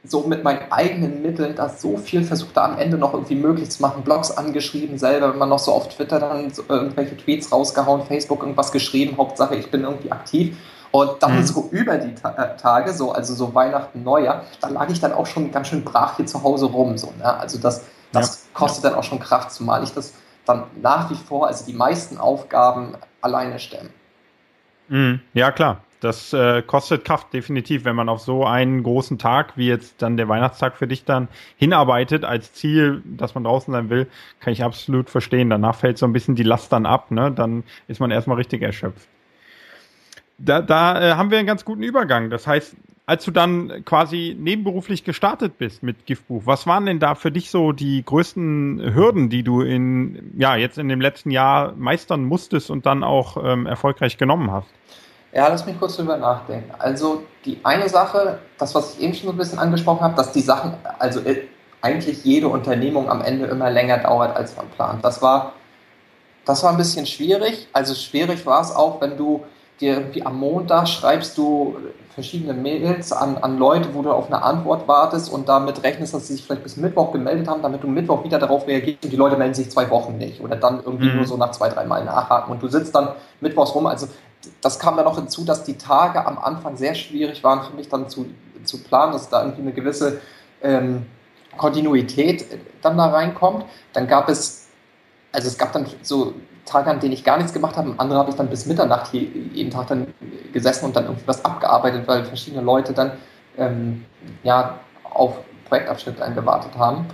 so mit meinen eigenen Mitteln da so viel versucht, da am Ende noch irgendwie möglich zu machen. Blogs angeschrieben, selber immer noch so auf Twitter dann so irgendwelche Tweets rausgehauen, Facebook irgendwas geschrieben, Hauptsache ich bin irgendwie aktiv. Und dann mhm. so über die Ta äh, Tage, so, also so Weihnachten, Neujahr, da lag ich dann auch schon ganz schön brach hier zu Hause rum. So, ne? Also das, das ja. kostet dann auch schon Kraft, zumal ich das dann nach wie vor, also die meisten Aufgaben alleine stemmen. Mhm. Ja, klar. Das äh, kostet Kraft, definitiv, wenn man auf so einen großen Tag, wie jetzt dann der Weihnachtstag für dich dann hinarbeitet als Ziel, dass man draußen sein will, kann ich absolut verstehen. Danach fällt so ein bisschen die Last dann ab, ne? Dann ist man erstmal richtig erschöpft. Da, da äh, haben wir einen ganz guten Übergang. Das heißt, als du dann quasi nebenberuflich gestartet bist mit Giftbuch, was waren denn da für dich so die größten Hürden, die du in, ja, jetzt in dem letzten Jahr meistern musstest und dann auch ähm, erfolgreich genommen hast? Ja, lass mich kurz drüber nachdenken. Also die eine Sache, das, was ich eben schon so ein bisschen angesprochen habe, dass die Sachen, also äh, eigentlich jede Unternehmung am Ende immer länger dauert, als man plant. Das war, das war ein bisschen schwierig. Also schwierig war es auch, wenn du dir irgendwie am Montag schreibst du verschiedene Mails an, an Leute, wo du auf eine Antwort wartest und damit rechnest, dass sie sich vielleicht bis Mittwoch gemeldet haben, damit du Mittwoch wieder darauf reagierst und die Leute melden sich zwei Wochen nicht oder dann irgendwie mhm. nur so nach zwei, drei Mal nachhaken und du sitzt dann Mittwochs rum. Also das kam dann noch hinzu, dass die Tage am Anfang sehr schwierig waren für mich dann zu, zu planen, dass da irgendwie eine gewisse ähm, Kontinuität dann da reinkommt. Dann gab es, also es gab dann so Tage, an denen ich gar nichts gemacht habe, andere habe ich dann bis Mitternacht jeden Tag dann gesessen und dann irgendwie was abgearbeitet, weil verschiedene Leute dann ähm, ja auf Projektabschnitte gewartet haben.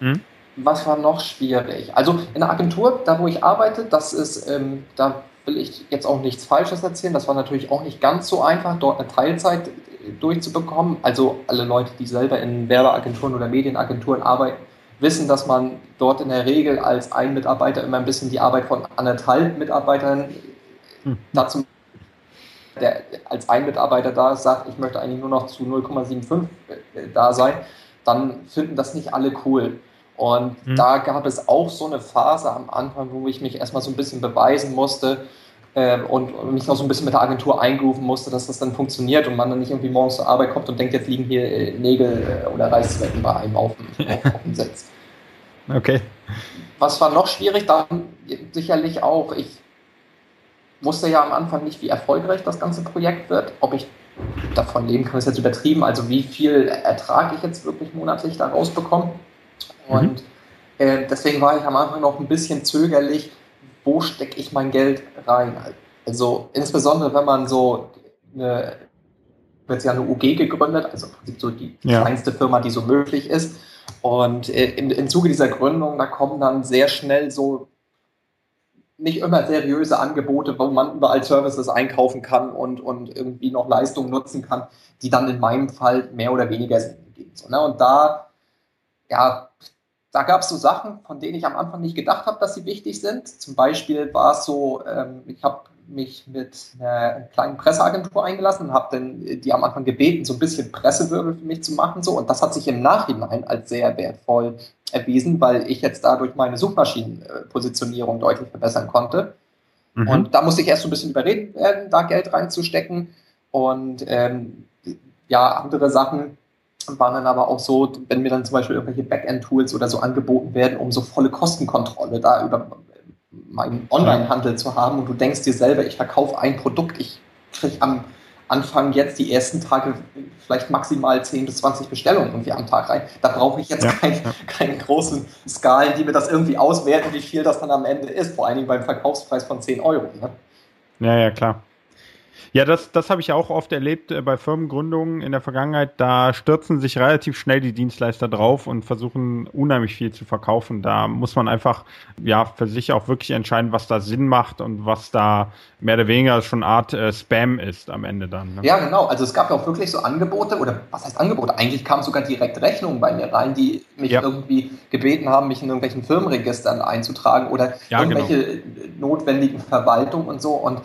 Mhm. Was war noch schwierig? Also in der Agentur, da wo ich arbeite, das ist, ähm, da will ich jetzt auch nichts Falsches erzählen. Das war natürlich auch nicht ganz so einfach, dort eine Teilzeit durchzubekommen. Also alle Leute, die selber in Werbeagenturen oder Medienagenturen arbeiten, wissen, dass man dort in der Regel als ein Mitarbeiter immer ein bisschen die Arbeit von anderthalb Mitarbeitern hm. dazu der als ein Mitarbeiter da ist, sagt, ich möchte eigentlich nur noch zu 0,75 äh, da sein, dann finden das nicht alle cool. Und mhm. da gab es auch so eine Phase am Anfang, wo ich mich erstmal so ein bisschen beweisen musste äh, und, mich noch so ein bisschen mit der Agentur eingerufen musste, dass das dann funktioniert und man dann nicht irgendwie morgens zur Arbeit kommt und denkt, jetzt liegen hier äh, Nägel äh, oder Reißzwecken bei einem auf dem, auf dem Sitz. Okay. Was war noch schwierig? Dann sicherlich auch, ich wusste ja am Anfang nicht, wie erfolgreich das ganze Projekt wird, ob ich davon leben kann, ist jetzt übertrieben, also wie viel Ertrag ich jetzt wirklich monatlich da rausbekomme. Mhm. Und mhm. äh, deswegen war ich am Anfang noch ein bisschen zögerlich, wo stecke ich mein Geld rein. Also insbesondere, wenn man so eine, wird ja eine UG gegründet, also im Prinzip so die ja. kleinste Firma, die so möglich ist. Und äh, im, im Zuge dieser Gründung, da kommen dann sehr schnell so nicht immer seriöse Angebote, wo man überall Services einkaufen kann und, und irgendwie noch Leistungen nutzen kann, die dann in meinem Fall mehr oder weniger Sinn. So, ne? Und da, ja, da gab es so Sachen, von denen ich am Anfang nicht gedacht habe, dass sie wichtig sind. Zum Beispiel war es so, ähm, ich habe mich mit einer kleinen Presseagentur eingelassen und habe dann die am Anfang gebeten, so ein bisschen Pressewirbel für mich zu machen. So. Und das hat sich im Nachhinein als sehr wertvoll erwiesen, weil ich jetzt dadurch meine Suchmaschinenpositionierung deutlich verbessern konnte. Mhm. Und da musste ich erst so ein bisschen überredet werden, da Geld reinzustecken. Und ähm, ja, andere Sachen, waren dann aber auch so, wenn mir dann zum Beispiel irgendwelche Backend-Tools oder so angeboten werden, um so volle Kostenkontrolle da über meinen Online-Handel zu haben und du denkst dir selber, ich verkaufe ein Produkt, ich kriege am, anfangen jetzt die ersten Tage vielleicht maximal 10 bis 20 Bestellungen irgendwie am Tag rein. Da brauche ich jetzt ja, kein, ja. keine großen Skalen, die mir das irgendwie auswerten, wie viel das dann am Ende ist, vor allen Dingen beim Verkaufspreis von 10 Euro. Ne? Ja, ja, klar. Ja, das, das habe ich auch oft erlebt äh, bei Firmengründungen in der Vergangenheit. Da stürzen sich relativ schnell die Dienstleister drauf und versuchen unheimlich viel zu verkaufen. Da muss man einfach ja für sich auch wirklich entscheiden, was da Sinn macht und was da mehr oder weniger schon eine Art äh, Spam ist am Ende dann. Ne? Ja, genau. Also es gab ja auch wirklich so Angebote oder was heißt Angebote? Eigentlich kamen sogar direkt Rechnungen bei mir rein, die mich ja. irgendwie gebeten haben, mich in irgendwelchen Firmenregistern einzutragen oder ja, genau. irgendwelche genau. notwendigen Verwaltungen und so. Und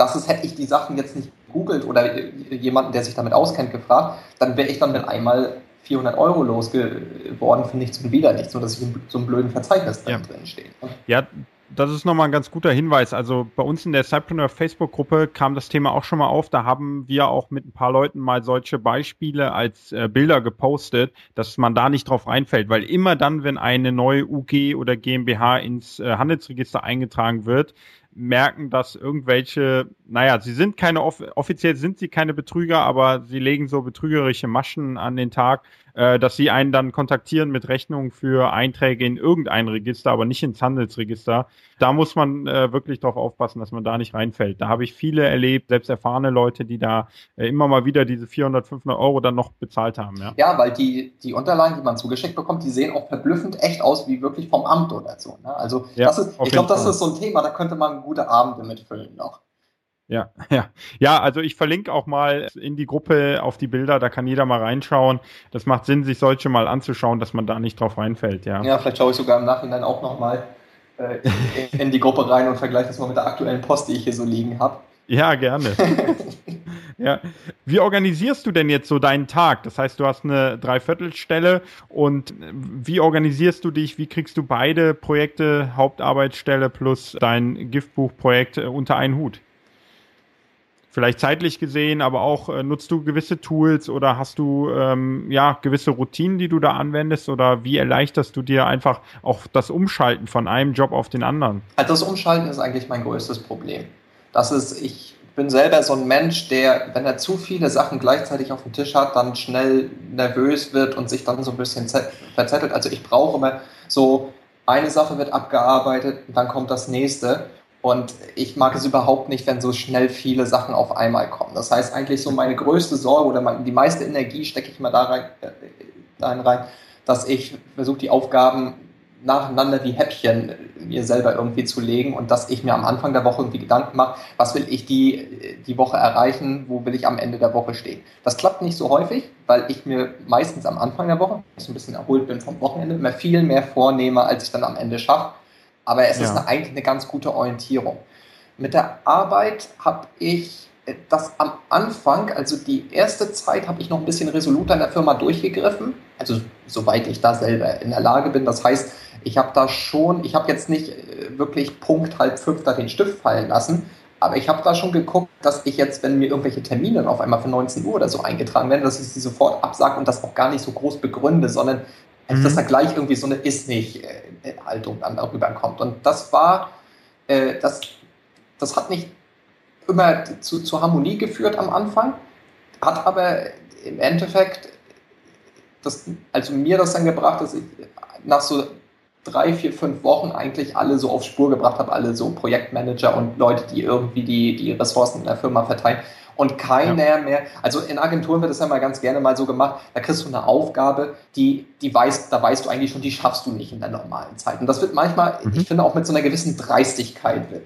das ist, hätte ich die Sachen jetzt nicht googelt oder jemanden, der sich damit auskennt, gefragt, dann wäre ich dann mit einmal 400 Euro losgeworden für nichts und wieder nichts, nur dass ich in so einem blöden Verzeichnis ja. drin stehe. Ja, das ist nochmal ein ganz guter Hinweis. Also bei uns in der Cypreneur Facebook-Gruppe kam das Thema auch schon mal auf. Da haben wir auch mit ein paar Leuten mal solche Beispiele als äh, Bilder gepostet, dass man da nicht drauf reinfällt, weil immer dann, wenn eine neue UG oder GmbH ins äh, Handelsregister eingetragen wird, merken, dass irgendwelche, naja, sie sind keine, offiziell sind sie keine Betrüger, aber sie legen so betrügerische Maschen an den Tag, äh, dass sie einen dann kontaktieren mit Rechnungen für Einträge in irgendein Register, aber nicht ins Handelsregister. Da muss man äh, wirklich darauf aufpassen, dass man da nicht reinfällt. Da habe ich viele erlebt, selbst erfahrene Leute, die da äh, immer mal wieder diese 400, 500 Euro dann noch bezahlt haben. Ja, ja weil die, die Unterlagen, die man zugeschickt bekommt, die sehen auch verblüffend echt aus wie wirklich vom Amt oder so. Ne? Also ja, das ist, ich glaube, das ist so ein Thema, da könnte man gute Abende mitfüllen noch. Ja, ja. Ja, also ich verlinke auch mal in die Gruppe auf die Bilder, da kann jeder mal reinschauen. Das macht Sinn, sich solche mal anzuschauen, dass man da nicht drauf reinfällt, ja. Ja, vielleicht schaue ich sogar im Nachhinein auch nochmal äh, in die Gruppe rein und vergleiche das mal mit der aktuellen Post, die ich hier so liegen habe. Ja, gerne. ja. Wie organisierst du denn jetzt so deinen Tag? Das heißt, du hast eine Dreiviertelstelle und wie organisierst du dich? Wie kriegst du beide Projekte, Hauptarbeitsstelle plus dein Giftbuchprojekt äh, unter einen Hut? Vielleicht zeitlich gesehen, aber auch äh, nutzt du gewisse Tools oder hast du ähm, ja gewisse Routinen, die du da anwendest oder wie erleichterst du dir einfach auch das Umschalten von einem Job auf den anderen? Also das Umschalten ist eigentlich mein größtes Problem. Das ist, ich bin selber so ein Mensch, der, wenn er zu viele Sachen gleichzeitig auf dem Tisch hat, dann schnell nervös wird und sich dann so ein bisschen verzettelt. Also ich brauche immer so, eine Sache wird abgearbeitet, dann kommt das nächste. Und ich mag es überhaupt nicht, wenn so schnell viele Sachen auf einmal kommen. Das heißt eigentlich so meine größte Sorge oder die meiste Energie stecke ich mal da rein, äh, rein, dass ich versuche, die Aufgaben nacheinander wie Häppchen mir selber irgendwie zu legen und dass ich mir am Anfang der Woche irgendwie Gedanken mache, was will ich die, die Woche erreichen, wo will ich am Ende der Woche stehen. Das klappt nicht so häufig, weil ich mir meistens am Anfang der Woche, ich so ein bisschen erholt bin vom Wochenende, immer viel mehr vornehme, als ich dann am Ende schaffe. Aber es ja. ist eine, eigentlich eine ganz gute Orientierung. Mit der Arbeit habe ich das am Anfang, also die erste Zeit, habe ich noch ein bisschen resoluter in der Firma durchgegriffen. Also soweit ich da selber in der Lage bin. Das heißt, ich habe da schon, ich habe jetzt nicht äh, wirklich Punkt halb fünf da den Stift fallen lassen, aber ich habe da schon geguckt, dass ich jetzt, wenn mir irgendwelche Termine auf einmal für 19 Uhr oder so eingetragen werden, dass ich sie sofort absage und das auch gar nicht so groß begründe, sondern mhm. dass da gleich irgendwie so eine Ist-nicht-Haltung dann darüber kommt. Und das war, äh, das, das hat nicht immer zu, zur Harmonie geführt am Anfang, hat aber im Endeffekt das, also mir das dann gebracht, dass ich nach so drei, vier, fünf Wochen eigentlich alle so auf Spur gebracht habe, alle so Projektmanager und Leute, die irgendwie die, die Ressourcen in der Firma verteilen und keiner ja. mehr, also in Agenturen wird das ja mal ganz gerne mal so gemacht, da kriegst du eine Aufgabe, die, die weißt, da weißt du eigentlich schon, die schaffst du nicht in der normalen Zeit. Und das wird manchmal, mhm. ich finde auch mit so einer gewissen Dreistigkeit wird,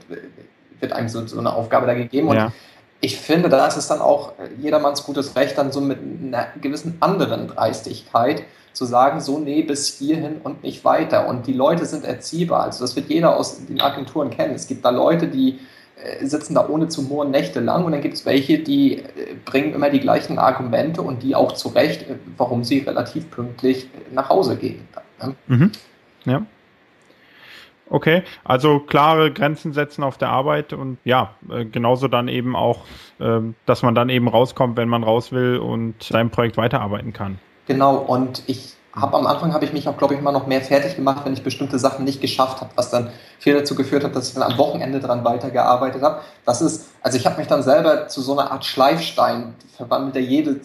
wird einem so, so eine Aufgabe da gegeben. Und ja. ich finde, da ist es dann auch jedermanns gutes Recht, dann so mit einer gewissen anderen Dreistigkeit zu sagen, so nee, bis hierhin und nicht weiter. Und die Leute sind erziehbar. Also das wird jeder aus den Agenturen kennen. Es gibt da Leute, die sitzen da ohne zu murren nächtelang und dann gibt es welche, die äh, bringen immer die gleichen Argumente und die auch zurecht, äh, warum sie relativ pünktlich nach Hause gehen. Ne? Mhm. Ja. Okay, also klare Grenzen setzen auf der Arbeit und ja, genauso dann eben auch, ähm, dass man dann eben rauskommt, wenn man raus will und sein Projekt weiterarbeiten kann. Genau, und ich habe am Anfang habe ich mich auch, glaube ich, mal noch mehr fertig gemacht, wenn ich bestimmte Sachen nicht geschafft habe, was dann viel dazu geführt hat, dass ich dann am Wochenende dran weitergearbeitet habe. Das ist, also ich habe mich dann selber zu so einer Art Schleifstein verwandelt, der jede,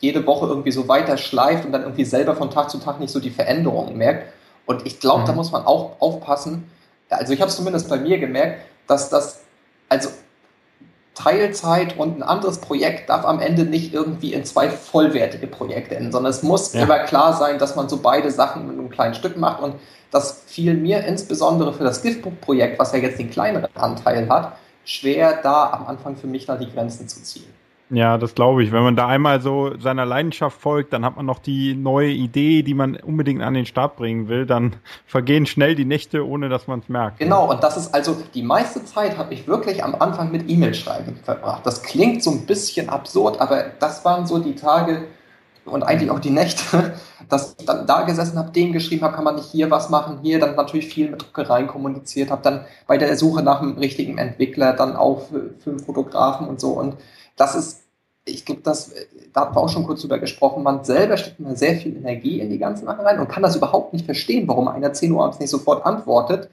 jede Woche irgendwie so weiter schleift und dann irgendwie selber von Tag zu Tag nicht so die Veränderungen merkt. Und ich glaube, mhm. da muss man auch aufpassen. Also ich habe es zumindest bei mir gemerkt, dass das, also Teilzeit und ein anderes Projekt darf am Ende nicht irgendwie in zwei vollwertige Projekte enden, sondern es muss ja. immer klar sein, dass man so beide Sachen in einem kleinen Stück macht und das fiel mir insbesondere für das Giftbook-Projekt, was ja jetzt den kleineren Anteil hat, schwer da am Anfang für mich da die Grenzen zu ziehen. Ja, das glaube ich. Wenn man da einmal so seiner Leidenschaft folgt, dann hat man noch die neue Idee, die man unbedingt an den Start bringen will. Dann vergehen schnell die Nächte, ohne dass man es merkt. Genau, und das ist also die meiste Zeit habe ich wirklich am Anfang mit E-Mail-Schreiben verbracht. Das klingt so ein bisschen absurd, aber das waren so die Tage und eigentlich auch die Nächte, dass ich dann da gesessen habe, dem geschrieben habe, kann man nicht hier was machen, hier dann natürlich viel mit Druckereien kommuniziert habe, dann bei der Suche nach einem richtigen Entwickler, dann auch für, für Fotografen und so und das ist, ich glaube, das, da haben wir auch schon kurz drüber gesprochen, man selber steckt immer sehr viel Energie in die ganzen Sachen rein und kann das überhaupt nicht verstehen, warum einer 10 Uhr abends nicht sofort antwortet.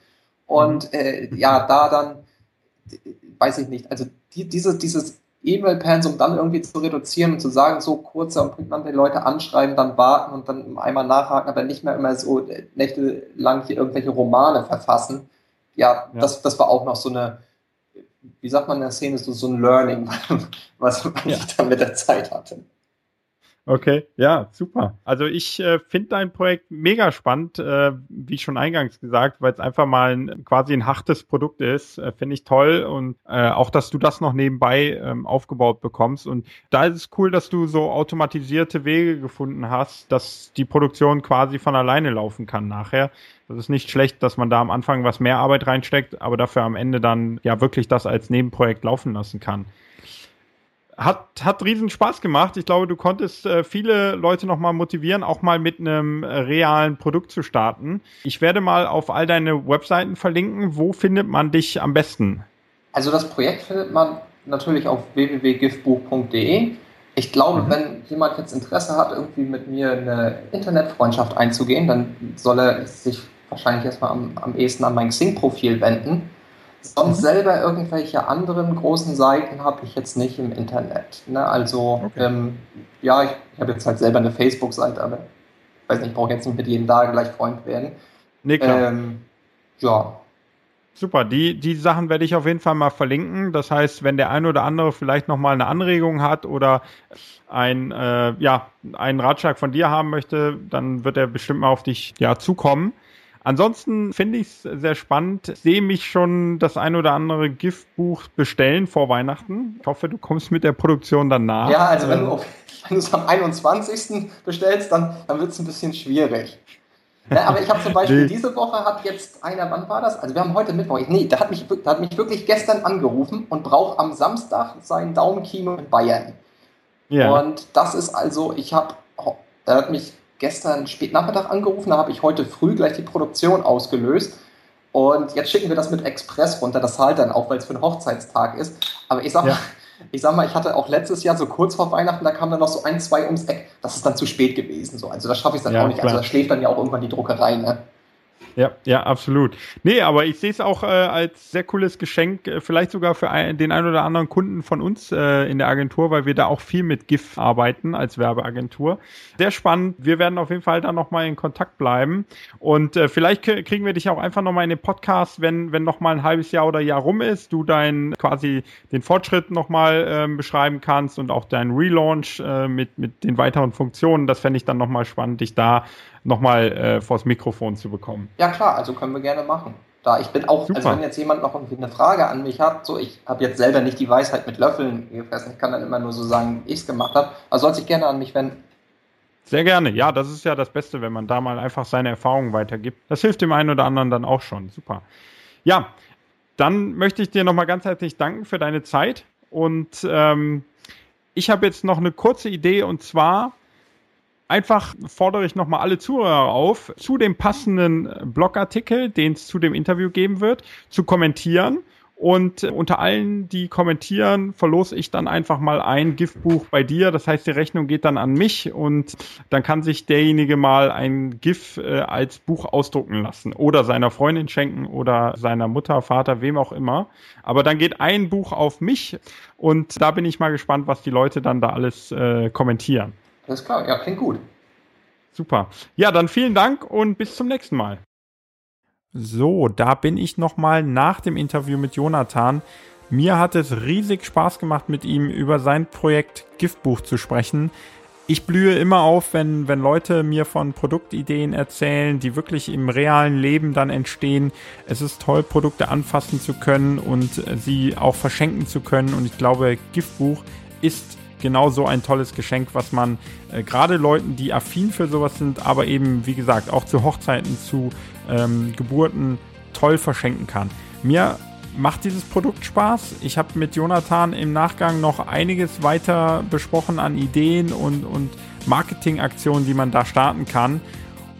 Und mhm. äh, ja, da dann, weiß ich nicht, also die, diese, dieses E-Mail-Pensum dann irgendwie zu reduzieren und zu sagen, so kurzer und prägnant die Leute anschreiben, dann warten und dann einmal nachhaken, aber nicht mehr immer so nächtelang hier irgendwelche Romane verfassen. Ja, ja. Das, das war auch noch so eine, wie sagt man in der Szene, so, so ein Learning, was, ja. ich dann mit der Zeit hatte. Okay, ja, super. Also ich äh, finde dein Projekt mega spannend, äh, wie schon eingangs gesagt, weil es einfach mal ein, quasi ein hartes Produkt ist. Äh, finde ich toll und äh, auch, dass du das noch nebenbei ähm, aufgebaut bekommst. Und da ist es cool, dass du so automatisierte Wege gefunden hast, dass die Produktion quasi von alleine laufen kann nachher. Das ist nicht schlecht, dass man da am Anfang was mehr Arbeit reinsteckt, aber dafür am Ende dann ja wirklich das als Nebenprojekt laufen lassen kann hat, hat riesen Spaß gemacht. Ich glaube, du konntest äh, viele Leute nochmal motivieren, auch mal mit einem äh, realen Produkt zu starten. Ich werde mal auf all deine Webseiten verlinken. Wo findet man dich am besten? Also das Projekt findet man natürlich auf www.giftbuch.de. Ich glaube, mhm. wenn jemand jetzt Interesse hat, irgendwie mit mir eine Internetfreundschaft einzugehen, dann soll er sich wahrscheinlich erstmal am, am ehesten an mein Xing-Profil wenden. Sonst mhm. selber irgendwelche anderen großen Seiten habe ich jetzt nicht im Internet. Ne? Also, okay. ähm, ja, ich, ich habe jetzt halt selber eine Facebook-Seite, aber ich weiß nicht, ich brauche jetzt nicht mit jedem da gleich Freund werden. Nee, klar. Ähm, ja. Super, die, die Sachen werde ich auf jeden Fall mal verlinken. Das heißt, wenn der ein oder andere vielleicht nochmal eine Anregung hat oder ein, äh, ja, einen Ratschlag von dir haben möchte, dann wird er bestimmt mal auf dich ja, zukommen. Ansonsten finde ich es sehr spannend. Ich sehe mich schon das ein oder andere Giftbuch bestellen vor Weihnachten. Ich hoffe, du kommst mit der Produktion danach. Ja, also wenn du es am 21. bestellst, dann, dann wird es ein bisschen schwierig. Ja, aber ich habe zum Beispiel nee. diese Woche hat jetzt einer, wann war das? Also wir haben heute Mittwoch. Nee, der hat mich, der hat mich wirklich gestern angerufen und braucht am Samstag sein Daumenkino in Bayern. Ja. Und das ist also, ich habe, oh, er hat mich gestern spät Nachmittag angerufen, da habe ich heute früh gleich die Produktion ausgelöst. Und jetzt schicken wir das mit Express runter. Das zahlt dann auch, weil es für einen Hochzeitstag ist. Aber ich sag, ja. mal, ich sag mal, ich hatte auch letztes Jahr so kurz vor Weihnachten, da kam dann noch so ein, zwei ums Eck. Das ist dann zu spät gewesen. So. Also das schaffe ich dann ja, auch nicht. Also klar. Also da schläft dann ja auch irgendwann die Druckerei. Ne? Ja, ja, absolut. Nee, aber ich sehe es auch äh, als sehr cooles Geschenk, äh, vielleicht sogar für ein, den einen oder anderen Kunden von uns äh, in der Agentur, weil wir da auch viel mit GIF arbeiten als Werbeagentur. Sehr spannend. Wir werden auf jeden Fall da nochmal in Kontakt bleiben. Und äh, vielleicht kriegen wir dich auch einfach nochmal in den Podcast, wenn, wenn nochmal ein halbes Jahr oder Jahr rum ist, du dein quasi den Fortschritt nochmal ähm, beschreiben kannst und auch deinen Relaunch äh, mit, mit den weiteren Funktionen. Das fände ich dann nochmal spannend, dich da nochmal äh, vors Mikrofon zu bekommen. Ja klar, also können wir gerne machen. Da ich bin auch, Super. also wenn jetzt jemand noch irgendwie eine Frage an mich hat, so ich habe jetzt selber nicht die Weisheit mit Löffeln gefressen, ich kann dann immer nur so sagen, ich es gemacht habe, also soll sich gerne an mich wenden. Sehr gerne. Ja, das ist ja das Beste, wenn man da mal einfach seine Erfahrungen weitergibt. Das hilft dem einen oder anderen dann auch schon. Super. Ja, dann möchte ich dir nochmal ganz herzlich danken für deine Zeit. Und ähm, ich habe jetzt noch eine kurze Idee und zwar einfach fordere ich nochmal alle Zuhörer auf, zu dem passenden Blogartikel, den es zu dem Interview geben wird, zu kommentieren Und unter allen, die kommentieren, verlose ich dann einfach mal ein GIF-Buch bei dir. Das heißt, die Rechnung geht dann an mich und dann kann sich derjenige mal ein GIF äh, als Buch ausdrucken lassen oder seiner Freundin schenken oder seiner Mutter, Vater, wem auch immer. Aber dann geht ein Buch auf mich und da bin ich mal gespannt, was die Leute dann da alles äh, kommentieren. Alles klar, ja, klingt gut. Super. Ja, dann vielen Dank und bis zum nächsten Mal. So, da bin ich nochmal nach dem Interview mit Jonathan. Mir hat es riesig Spaß gemacht, mit ihm über sein Projekt Giftbuch zu sprechen. Ich blühe immer auf, wenn, wenn Leute mir von Produktideen erzählen, die wirklich im realen Leben dann entstehen. Es ist toll, Produkte anfassen zu können und sie auch verschenken zu können. Und ich glaube, Giftbuch ist genau so ein tolles Geschenk, was man äh, gerade Leuten, die affin für sowas sind, aber eben, wie gesagt, auch zu Hochzeiten, zu ähm, Geburten toll verschenken kann. Mir macht dieses Produkt Spaß. Ich habe mit Jonathan im Nachgang noch einiges weiter besprochen an Ideen und, und Marketingaktionen, die man da starten kann.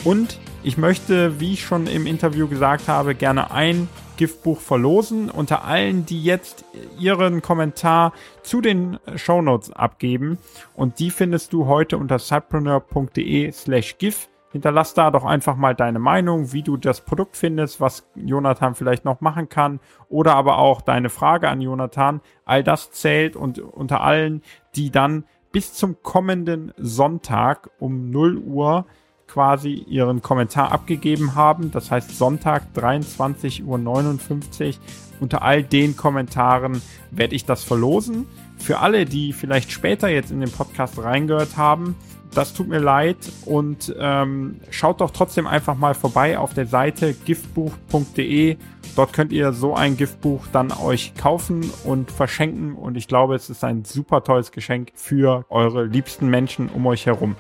Und ich möchte, wie ich schon im Interview gesagt habe, gerne ein Giftbuch verlosen. Unter allen, die jetzt ihren Kommentar zu den Shownotes abgeben. Und die findest du heute unter cypreneur.de slash GIF. Hinterlass da doch einfach mal deine Meinung, wie du das Produkt findest, was Jonathan vielleicht noch machen kann oder aber auch deine Frage an Jonathan. All das zählt und unter allen, die dann bis zum kommenden Sonntag um 0 Uhr quasi ihren Kommentar abgegeben haben. Das heißt Sonntag 23.59 Uhr. Unter all den Kommentaren werde ich das verlosen. Für alle, die vielleicht später jetzt in den Podcast reingehört haben, das tut mir leid und ähm, schaut doch trotzdem einfach mal vorbei auf der Seite giftbuch.de. Dort könnt ihr so ein Giftbuch dann euch kaufen und verschenken und ich glaube, es ist ein super tolles Geschenk für eure liebsten Menschen um euch herum.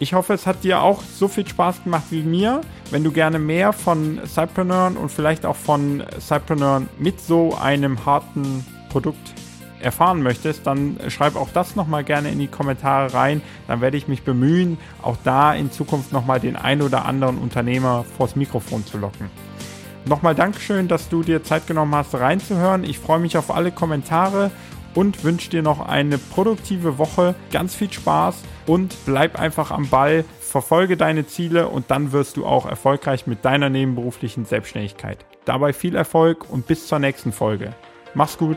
Ich hoffe, es hat dir auch so viel Spaß gemacht wie mir. Wenn du gerne mehr von Cypreneuren und vielleicht auch von Cypreneuren mit so einem harten Produkt erfahren möchtest, dann schreib auch das nochmal gerne in die Kommentare rein. Dann werde ich mich bemühen, auch da in Zukunft nochmal den ein oder anderen Unternehmer vors Mikrofon zu locken. Nochmal Dankeschön, dass du dir Zeit genommen hast, reinzuhören. Ich freue mich auf alle Kommentare und wünsche dir noch eine produktive Woche. Ganz viel Spaß und bleib einfach am Ball. Verfolge deine Ziele und dann wirst du auch erfolgreich mit deiner nebenberuflichen Selbstständigkeit. Dabei viel Erfolg und bis zur nächsten Folge. Mach's gut.